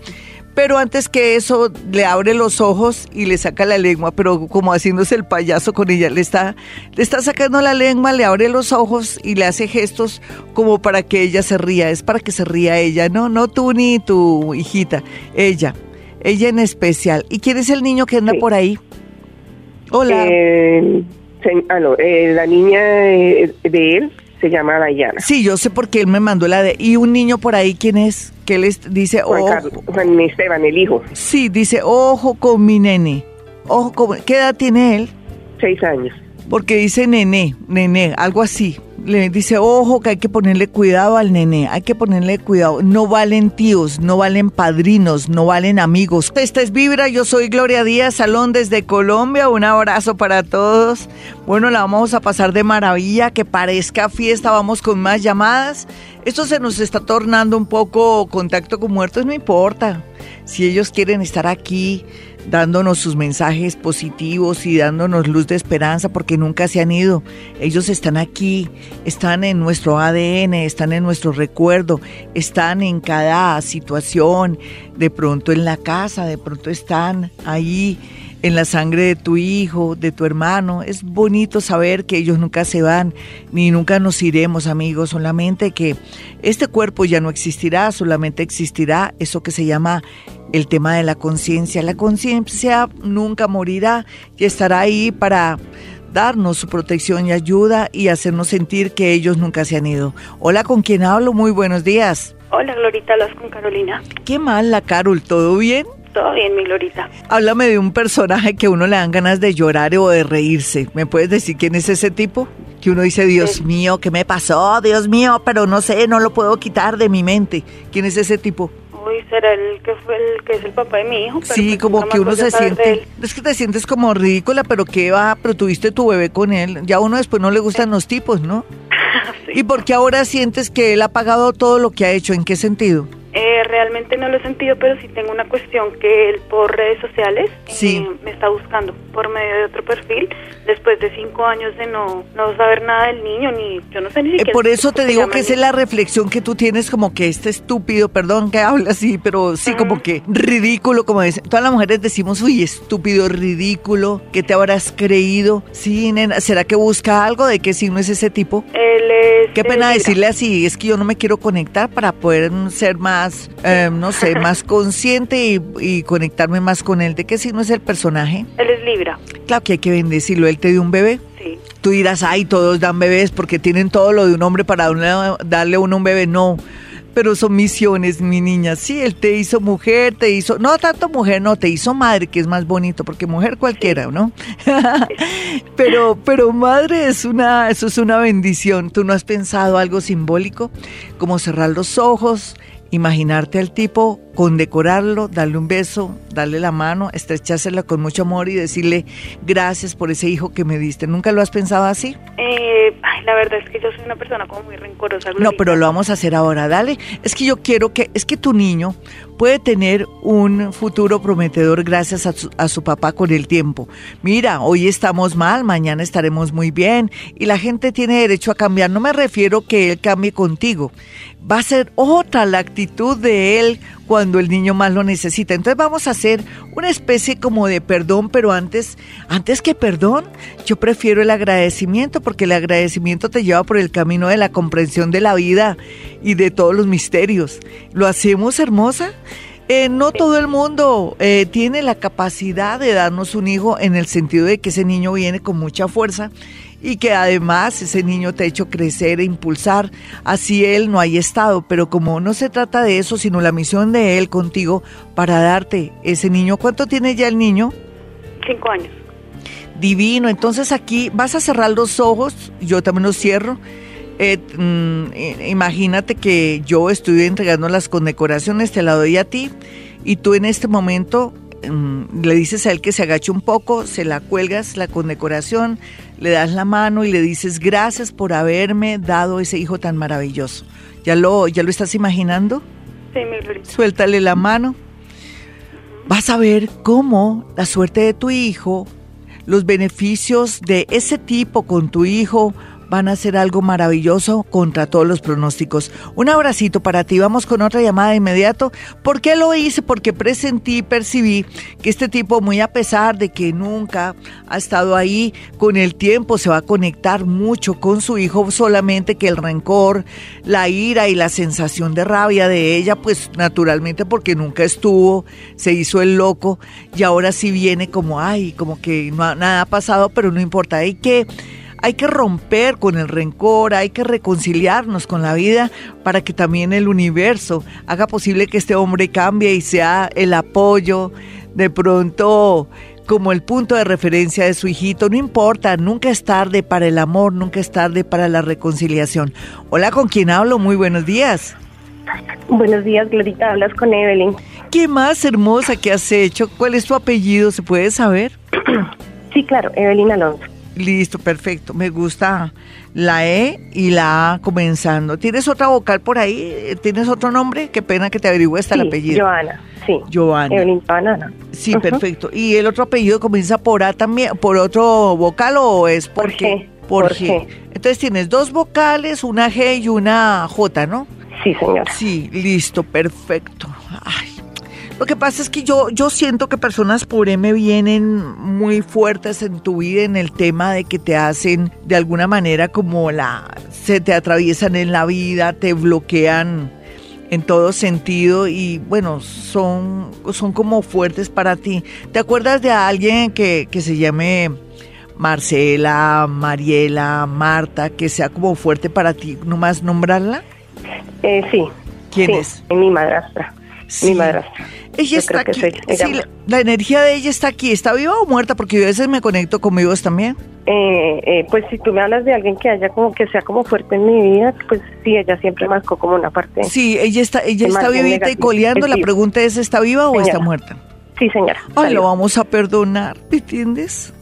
Pero antes que eso, le abre los ojos y le saca la lengua, pero como haciéndose el payaso con ella. Le está, le está sacando la lengua, le abre los ojos y le hace gestos como para que ella se ría. Es para que se ría ella, no, no tú ni tu hijita, ella. Ella en especial. ¿Y quién es el niño que anda por ahí? Hola. Eh, ah, eh, la niña de, él se llama Dayana. Sí, yo sé por qué él me mandó la de... ¿Y un niño por ahí quién es? Que él dice... Juan, Juan Esteban, el hijo. Sí, dice, ojo con mi nene. Ojo con... ¿Qué edad tiene él? Seis años. Porque dice nene, nene, algo así le dice, ojo, que hay que ponerle cuidado al nene, hay que ponerle cuidado. No valen tíos, no valen padrinos, no valen amigos. Esta es Vibra, yo soy Gloria Díaz Salón desde Colombia. Un abrazo para todos. Bueno, la vamos a pasar de maravilla, que parezca fiesta, vamos con más llamadas. Esto se nos está tornando un poco contacto con muertos, no importa. Si ellos quieren estar aquí, dándonos sus mensajes positivos y dándonos luz de esperanza porque nunca se han ido. Ellos están aquí, están en nuestro ADN, están en nuestro recuerdo, están en cada situación, de pronto en la casa, de pronto están ahí en la sangre de tu hijo, de tu hermano. Es bonito saber que ellos nunca se van, ni nunca nos iremos, amigos, solamente que este cuerpo ya no existirá, solamente existirá eso que se llama el tema de la conciencia. La conciencia nunca morirá y estará ahí para darnos su protección y ayuda y hacernos sentir que ellos nunca se han ido. Hola, ¿con quién hablo? Muy buenos días. Hola, Glorita, hablas con Carolina. ¿Qué mal, la Carol? ¿Todo bien? Todo bien, mi Glorita. Háblame de un personaje que uno le dan ganas de llorar o de reírse. ¿Me puedes decir quién es ese tipo? Que uno dice, Dios mío, ¿qué me pasó? Dios mío, pero no sé, no lo puedo quitar de mi mente. ¿Quién es ese tipo? Uy, será el que fue el que es el papá de mi hijo. sí, pues como que uno se siente, es que te sientes como ridícula, pero qué va, pero tuviste tu bebé con él. Ya uno después no le gustan los tipos, ¿no? ¿Y por qué ahora sientes que él ha pagado todo lo que ha hecho? ¿En qué sentido? Eh, realmente no lo he sentido, pero sí tengo una cuestión que él por redes sociales eh, me está buscando por medio de otro perfil después de cinco años de no, no saber nada del niño, ni yo no sé ni eh, siquiera. por eso te digo que esa es la reflexión que tú tienes como que este estúpido, perdón que habla así, pero sí como que ridículo, como dicen. Todas las mujeres decimos, uy, estúpido, ridículo, ¿qué te habrás creído? Sí, nena, ¿será que busca algo? ¿De qué signo es ese tipo? Él es... Qué pena decirle así, es que yo no me quiero conectar para poder ser más eh, no sé, más consciente y, conectarme más con él. ¿De qué signo es el personaje? Él es Libra. Claro que hay que bendecirlo. ¿Él te dio un bebé? Sí. Tú dirás, ay, todos dan bebés porque tienen todo lo de un hombre para darle a uno un bebé. No pero son misiones, mi niña. Sí, él te hizo mujer, te hizo, no tanto mujer, no, te hizo madre, que es más bonito, porque mujer cualquiera, ¿no? pero, pero madre es una, eso es una bendición. ¿Tú no has pensado algo simbólico? Como cerrar los ojos, imaginarte al tipo, condecorarlo, darle un beso, darle la mano, estrechársela con mucho amor y decirle gracias por ese hijo que me diste. ¿Nunca lo has pensado así? Eh, la verdad es que yo soy una persona como muy rencorosa. No, pero lo vamos a hacer ahora, dale. Es que yo quiero que, es que tu niño puede tener un futuro prometedor gracias a su, a su, papá con el tiempo. Mira, hoy estamos mal, mañana estaremos muy bien y la gente tiene derecho a cambiar. No me refiero que él cambie contigo. Va a ser otra la actitud de él cuando el niño más lo necesita. Entonces vamos a hacer una especie como de perdón, pero antes, antes que perdón, yo prefiero el agradecimiento porque el agradecimiento te lleva por el camino de la comprensión de la vida y de todos los misterios. ¿Lo hacemos hermosa? Eh, no todo el mundo eh, tiene la capacidad de darnos un hijo en el sentido de que ese niño viene con mucha fuerza y que además ese niño te ha hecho crecer e impulsar, así él no haya estado, pero como no se trata de eso, sino la misión de él contigo para darte ese niño. ¿Cuánto tiene ya el niño? Cinco años. Divino, entonces aquí vas a cerrar los ojos, yo también los cierro. Eh, mm, imagínate que yo estoy entregando las condecoraciones, te la doy a ti y tú en este momento mm, le dices a él que se agache un poco, se la cuelgas la condecoración, le das la mano y le dices gracias por haberme dado ese hijo tan maravilloso. ¿Ya lo, ya lo estás imaginando? Sí, mi Suéltale la mano. Vas a ver cómo la suerte de tu hijo, los beneficios de ese tipo con tu hijo van a ser algo maravilloso contra todos los pronósticos. Un abracito para ti. Vamos con otra llamada de inmediato. ¿Por qué lo hice? Porque presentí, percibí que este tipo, muy a pesar de que nunca ha estado ahí, con el tiempo se va a conectar mucho con su hijo, solamente que el rencor, la ira y la sensación de rabia de ella, pues naturalmente porque nunca estuvo, se hizo el loco y ahora sí viene como, ay, como que no, nada ha pasado, pero no importa. Hay que hay que romper con el rencor, hay que reconciliarnos con la vida para que también el universo haga posible que este hombre cambie y sea el apoyo de pronto como el punto de referencia de su hijito. No importa, nunca es tarde para el amor, nunca es tarde para la reconciliación. Hola, ¿con quién hablo? Muy buenos días. Buenos días, Glorita, hablas con Evelyn. ¿Qué más hermosa que has hecho? ¿Cuál es tu apellido? ¿Se puede saber? Sí, claro, Evelyn Alonso. Listo, perfecto. Me gusta la E y la A comenzando. ¿Tienes otra vocal por ahí? ¿Tienes otro nombre? Qué pena que te averigüe hasta el apellido. Joana, sí. Joana. Evelyn. Sí, perfecto. ¿Y el otro apellido comienza por A también, por otro vocal o es por, G? Por, G. Entonces tienes dos vocales, una G y una J, ¿no? Sí, señora. Sí, listo, perfecto. Ay, lo que pasa es que yo, yo siento que personas por M vienen muy fuertes en tu vida en el tema de que te hacen de alguna manera como la, se te atraviesan en la vida, te bloquean en todo sentido y bueno, son, son como fuertes para ti. ¿Te acuerdas de alguien que, que se llame Marcela, Mariela, Marta, que sea como fuerte para ti, nomás nombrarla? Eh, sí. ¿Quién es? Mi madrastra. Mi madrastra. Ella está aquí. sí, la, energía de ella está aquí. ¿Está viva o muerta? Porque yo a veces me conecto con vivos también. Eh, eh, pues si tú me hablas de alguien que haya como que sea como fuerte en mi vida, pues sí, ella siempre marcó como una parte. Sí, ella está, ella está vivita y coleando. La pregunta es, ¿está viva o está muerta? Sí, señora. Ay, lo vamos a perdonar, ¿entiendes?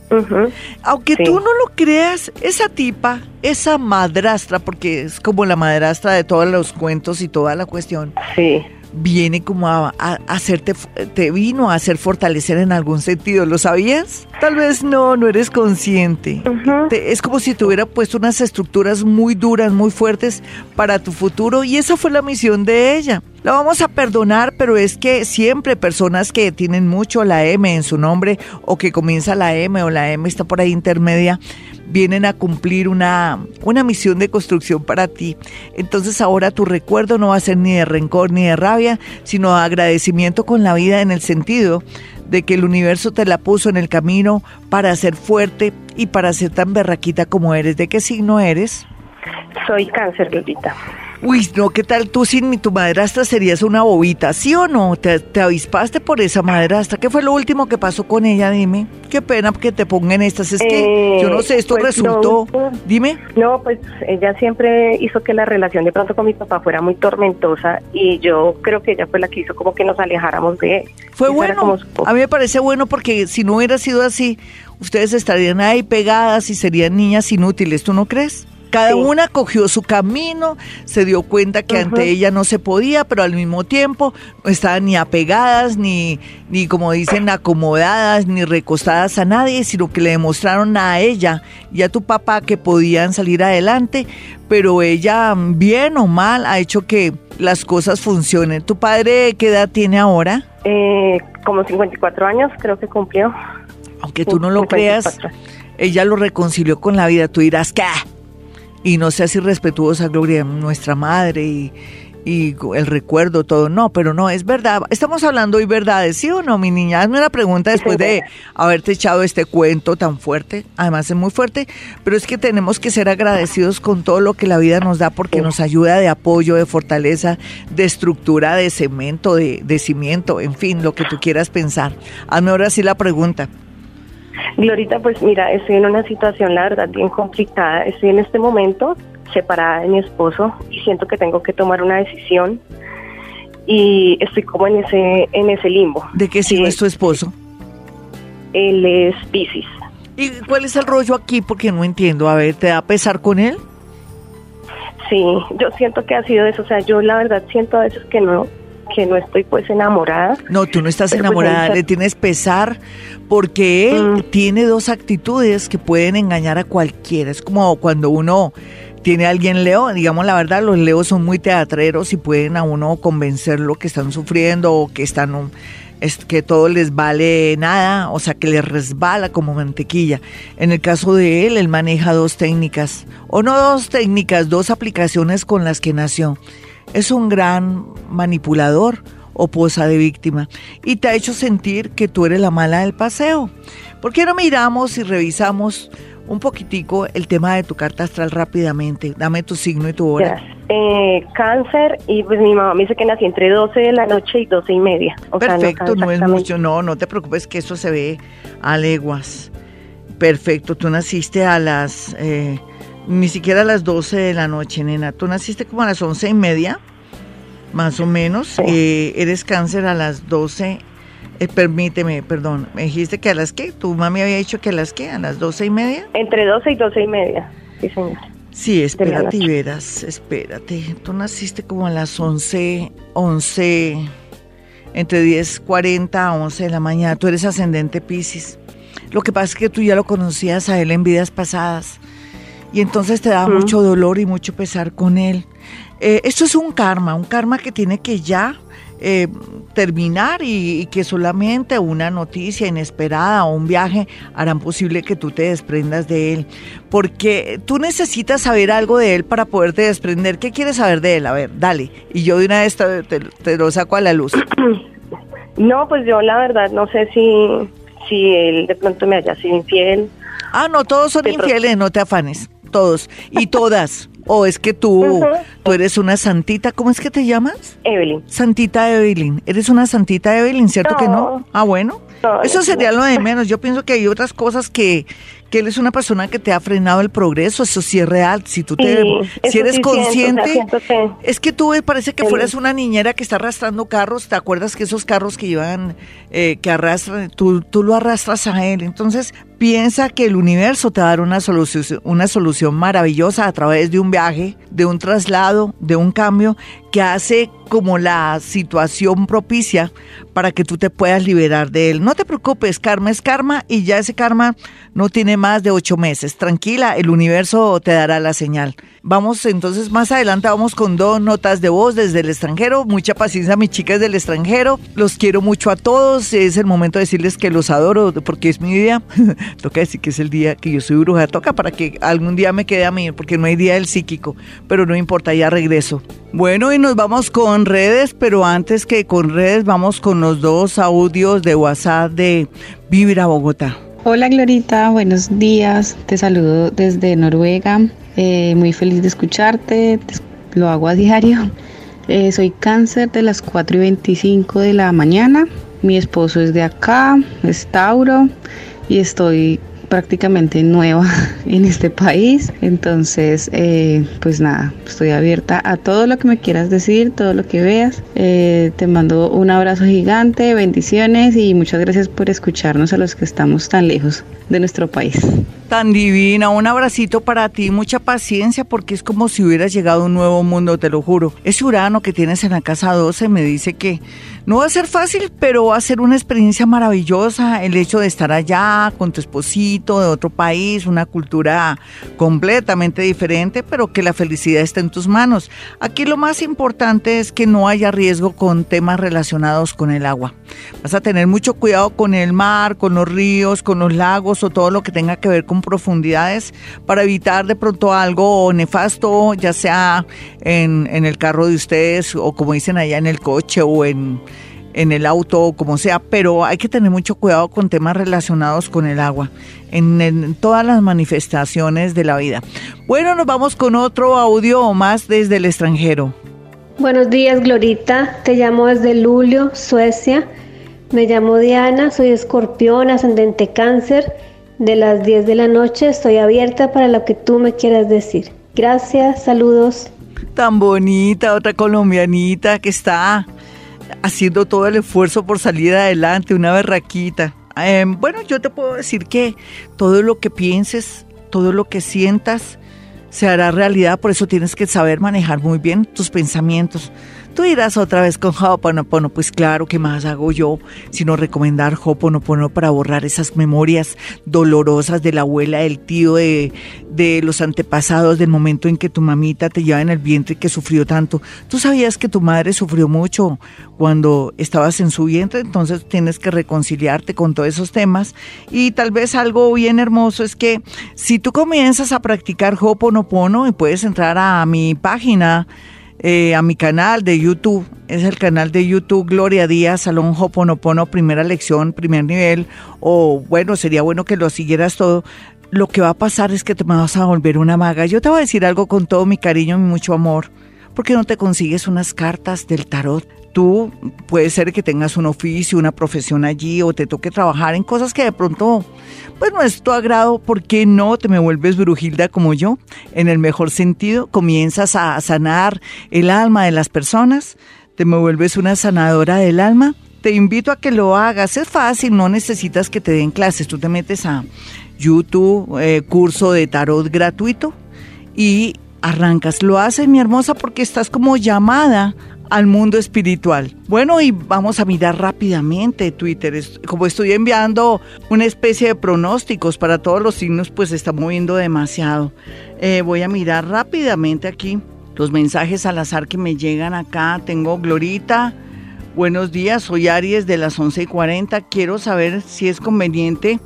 Aunque tú no lo creas, esa tipa, esa madrastra, porque es como la madrastra de todos los cuentos y toda la cuestión. Sí viene como a, hacerte, te vino a hacer fortalecer en algún sentido, ¿lo sabías? Tal vez no, no eres consciente. es como si te hubiera puesto unas estructuras muy duras, muy fuertes para tu futuro y esa fue la misión de ella. La vamos a perdonar, pero es que siempre personas que tienen mucho la M en su nombre o que comienza la M o la M está por ahí intermedia, vienen a cumplir una, una misión de construcción para ti. Entonces ahora tu recuerdo no va a ser ni de rencor ni de rabia, sino de agradecimiento con la vida en el sentido de que el universo te la puso en el camino para ser fuerte y para ser tan berraquita como eres. ¿De qué signo eres? Soy cáncer, Lolita. Uy, no, ¿qué tal tú sin tu madrastra serías una bobita? ¿Sí o no? ¿Te, avispaste por esa madrastra? ¿Qué fue lo último que pasó con ella? Dime. Qué pena que te pongan estas. Es que yo no sé, esto pues resultó. Dime. No, pues ella siempre hizo que la relación de pronto con mi papá fuera muy tormentosa y yo creo que ella fue la que hizo como que nos alejáramos de él. Fue bueno. A mí me parece bueno porque si no hubiera sido así, ustedes estarían ahí pegadas y serían niñas inútiles. ¿Tú no crees? Cada una cogió su camino, se dio cuenta que ante ella no se podía, pero al mismo tiempo no estaban ni apegadas, ni, ni como dicen, acomodadas, ni recostadas a nadie, sino que le demostraron a ella y a tu papá que podían salir adelante, pero ella, bien o mal, ha hecho que las cosas funcionen. ¿Tu padre qué edad tiene ahora? Eh, como 54 años, creo que cumplió. Aunque tú no lo creas, ella lo reconcilió con la vida. Tú dirás, ¿qué? Y no seas irrespetuosa, Gloria, nuestra madre y, y el recuerdo, todo. No, pero no, es verdad. Estamos hablando hoy verdades, ¿sí o no, mi niña? Hazme una pregunta después de haberte echado este cuento tan fuerte. Además es muy fuerte, pero es que tenemos que ser agradecidos con todo lo que la vida nos da porque nos ayuda de apoyo, de fortaleza, de estructura, de cemento, de, de cimiento, en fin, lo que tú quieras pensar. Hazme ahora sí la pregunta. Glorita, pues mira, estoy en una situación, la verdad, bien complicada. Estoy en este momento separada de mi esposo y siento que tengo que tomar una decisión y estoy como en ese en ese limbo. ¿De qué signo es tu esposo? Él es Pisces. ¿Y cuál es el rollo aquí? Porque no entiendo. A ver, ¿te da pesar con él? Sí, yo siento que ha sido eso. O sea, yo la verdad siento a veces que no que no estoy pues enamorada. No, tú no estás pues, enamorada, le tienes pesar porque él mm. tiene dos actitudes que pueden engañar a cualquiera. Es como cuando uno tiene alguien Leo, digamos la verdad, los Leos son muy teatreros y pueden a uno convencer lo que están sufriendo o que están es que todo les vale nada, o sea, que les resbala como mantequilla. En el caso de él, él maneja dos técnicas, o no dos técnicas, dos aplicaciones con las que nació. Es un gran manipulador o posa de víctima y te ha hecho sentir que tú eres la mala del paseo. ¿Por qué no miramos y revisamos un poquitico el tema de tu carta astral rápidamente. Dame tu signo y tu hora. Eh, cáncer y pues mi mamá me dice que nací entre 12 de la noche y 12 y media. Perfecto, no, es mucho, no, no te preocupes que eso se ve a leguas. Perfecto, tú naciste a las, eh, ni siquiera a las 12 de la noche, nena. Tú naciste como a las 11 y media, más o menos. Eh, eres cáncer a las 12 eh, permíteme, perdón, me dijiste que a las qué, tu mami había dicho que a las qué, a las doce y media. Entre doce y doce y media, sí señor. Sí, espérate y verás, espérate. Tú naciste como a las once, once, entre diez cuarenta a once de la mañana. Tú eres ascendente Pisces. Lo que pasa es que tú ya lo conocías a él en vidas pasadas. Y entonces te da mucho dolor y mucho pesar con él. Eh, esto es un karma, un karma que tiene que ya eh, terminar y, que solamente una noticia inesperada o un viaje harán posible que tú te desprendas de él. Porque tú necesitas saber algo de él para poderte desprender. ¿Qué quieres saber de él? A ver, dale. Y yo de una vez te, lo saco a la luz. No, pues yo la verdad no sé si, si él de pronto me haya sido infiel. Ah, no, todos son infieles, no te afanes. Todos. Y todas. ¿O es que tú, tú eres una santita? ¿Cómo es que te llamas? Evelyn. Santita Evelyn. ¿Eres una santita Evelyn, cierto que no? Ah, bueno. Eso sería lo de menos. Yo pienso que hay otras cosas que, que él es una persona que te ha frenado el progreso, eso sí es real. Si tú te, si eres consciente, es que tú parece que fueras una niñera que está arrastrando carros. ¿Te acuerdas que esos carros que llevan, eh, que arrastran, tú, tú lo arrastras a él? Entonces piensa que el universo te va a dar una solución, una solución maravillosa a través de un viaje, de un traslado, de un cambio que hace como la situación propicia para que tú te puedas liberar de él. No te preocupes, karma es karma y ya ese karma no tiene más de ocho meses. Tranquila, el universo te dará la señal. Vamos entonces más adelante, vamos con dos notas de voz desde el extranjero. Mucha paciencia, mis chicas del extranjero. Los quiero mucho a todos. Es el momento de decirles que los adoro porque es mi día. Toca decir que es el día que yo soy bruja. Toca para que algún día me quede a mí, porque no hay día del psíquico. Pero no importa, ya regreso. Bueno, y nos vamos con redes, pero antes que con redes, vamos con los dos audios de WhatsApp de Vibra Bogotá. Hola Glorita, buenos días. Te saludo desde Noruega. Eh, muy feliz de escucharte. Lo hago a diario. Eh, soy cáncer de las 4 y 25 de la mañana. Mi esposo es de acá, es Tauro. Y estoy prácticamente nueva en este país. Entonces, eh, pues nada, estoy abierta a todo lo que me quieras decir, todo lo que veas. Eh, te mando un abrazo gigante, bendiciones y muchas gracias por escucharnos a los que estamos tan lejos de nuestro país. Tan divina, un abracito para ti, mucha paciencia porque es como si hubieras llegado a un nuevo mundo, te lo juro. Ese Urano que tienes en la casa 12 me dice que no va a ser fácil, pero va a ser una experiencia maravillosa el hecho de estar allá con tu esposito de otro país, una cultura completamente diferente, pero que la felicidad está en tus manos. Aquí lo más importante es que no haya riesgo con temas relacionados con el agua. Vas a tener mucho cuidado con el mar, con los ríos, con los lagos o todo lo que tenga que ver con profundidades para evitar de pronto algo nefasto, ya sea en, en el carro de ustedes o como dicen allá en el coche o en en el auto o como sea, pero hay que tener mucho cuidado con temas relacionados con el agua, en, todas las manifestaciones de la vida. Bueno, nos vamos con otro audio más desde el extranjero. Buenos días, Glorita. Te llamo desde Lulio, Suecia. Me llamo Diana, soy escorpión, ascendente cáncer. De las 10 de la noche estoy abierta para lo que tú me quieras decir. Gracias, saludos. Tan bonita, otra colombianita que está haciendo todo el esfuerzo por salir adelante, una berraquita. Em, bueno, yo te puedo decir que todo lo que pienses, todo lo que sientas, se hará realidad, por eso tienes que saber manejar muy bien tus pensamientos. Tú irás otra vez con Ho'oponopono, pues claro, ¿qué más hago yo sino recomendar Ho'oponopono para borrar esas memorias dolorosas de la abuela, del tío, de, de los antepasados, del momento en que tu mamita te lleva en el vientre y que sufrió tanto? ¿Tú sabías que tu madre sufrió mucho cuando estabas en su vientre? Entonces tienes que reconciliarte con todos esos temas y tal vez algo bien hermoso es que si tú comienzas a practicar Ho'oponopono y puedes entrar a mi página eh, a mi canal de YouTube. Es el canal de YouTube Gloria Díaz, Salón Hoponopono, primera lección, primer nivel. O bueno, sería bueno que lo siguieras todo. Lo que va a pasar es que te vas a volver una maga. Yo te voy a decir algo con todo mi cariño y mucho amor. ¿Por qué no te consigues unas cartas del tarot? Tú puede ser que tengas un oficio, una profesión allí o te toque trabajar en cosas que de pronto pues no es tu agrado, ¿por qué no te me vuelves brujilda como yo? En el mejor sentido, comienzas a sanar el alma de las personas, te me vuelves una sanadora del alma. Te invito a que lo hagas, es fácil, no necesitas que te den clases, tú te metes a YouTube, eh, curso de tarot gratuito y arrancas. Lo haces, mi hermosa, porque estás como llamada al mundo espiritual. Bueno, y vamos a mirar rápidamente Twitter. Como estoy enviando una especie de pronósticos para todos los signos, pues se está moviendo demasiado. Eh, voy a mirar rápidamente aquí los mensajes al azar que me llegan acá. Tengo Glorita. Buenos días, soy Aries de las 11 y 40. Quiero saber si es conveniente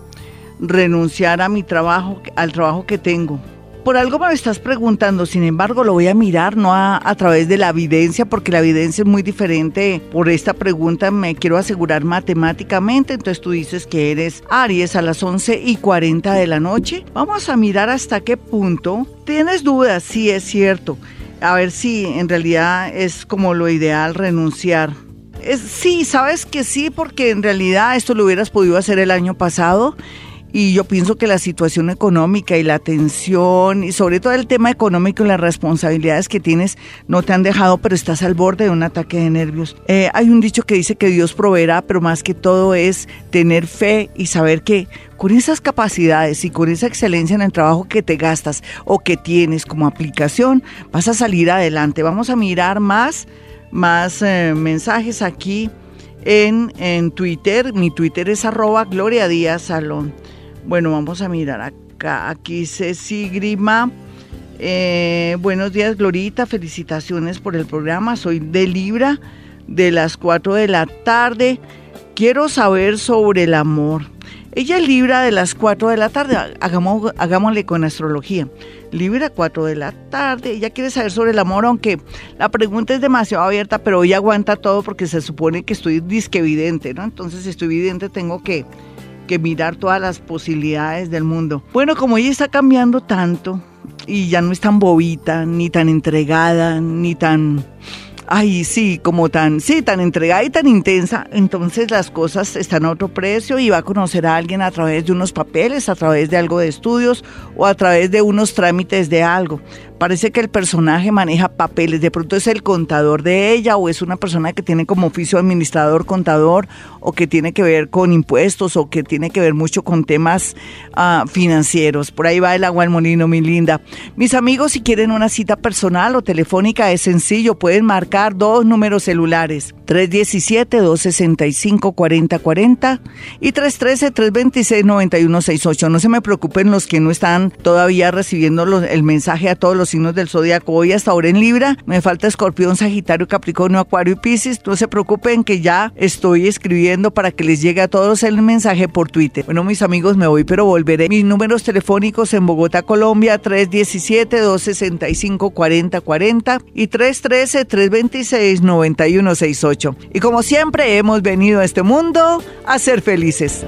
renunciar a mi trabajo, al trabajo que tengo por algo me estás preguntando, sin embargo lo voy a mirar no a, través de la evidencia, porque la evidencia es muy diferente. Por esta pregunta me quiero asegurar matemáticamente, entonces tú dices que eres Aries a las 11 y 40 de la noche. Vamos a mirar hasta qué punto. ¿Tienes dudas? Sí, es cierto. A ver si en realidad es como lo ideal renunciar. Sí, sabes que sí, porque en realidad esto lo hubieras podido hacer el año pasado y yo pienso que la situación económica y la tensión y sobre todo el tema económico y las responsabilidades que tienes no te han dejado, pero estás al borde de un ataque de nervios. Eh, hay un dicho que dice que Dios proveerá, pero más que todo es tener fe y saber que con esas capacidades y con esa excelencia en el trabajo que te gastas o que tienes como aplicación, vas a salir adelante. Vamos a mirar más, más eh, mensajes aquí en, en Twitter. Mi Twitter es arroba Gloria Díaz Salón. Bueno, vamos a mirar acá. Aquí Ceci Grima. Eh, buenos días, Glorita. Felicitaciones por el programa. Soy de Libra de las 4 de la tarde. Quiero saber sobre el amor. Ella es Libra de las 4 de la tarde. Hagamos, hagámosle con astrología. Libra 4 de la tarde. Ella quiere saber sobre el amor, aunque la pregunta es demasiado abierta, pero ella aguanta todo porque se supone que estoy disque evidente, ¿no? Entonces, si estoy evidente, tengo que que mirar todas las posibilidades del mundo. Bueno, como ella está cambiando tanto y ya no es tan bobita, ni tan entregada, ni tan ay, sí, como tan, sí, tan entregada y tan intensa, entonces las cosas están a otro precio y va a conocer a alguien a través de unos papeles, a través de algo de estudios o a través de unos trámites de algo. Parece que el personaje maneja papeles, de pronto es el contador de ella o es una persona que tiene como oficio administrador, contador o que tiene que ver con impuestos o que tiene que ver mucho con temas uh, financieros. Por ahí va el agua al molino, mi linda. Mis amigos, si quieren una cita personal o telefónica, es sencillo, pueden marcar dos números celulares, 317-265-4040 y 313-326-9168. No se me preocupen los que no están todavía recibiendo el mensaje a todos signos del zodiaco. Hoy hasta ahora en Libra, me falta Escorpión, Sagitario, Capricornio, Acuario y Piscis. No se preocupen que ya estoy escribiendo para que les llegue a todos el mensaje por Twitter. Bueno, mis amigos, me voy, pero volveré. Mis números telefónicos en Bogotá, Colombia, 317-265-4040 y 313-326-9168. Y como siempre, hemos venido a este mundo a ser felices.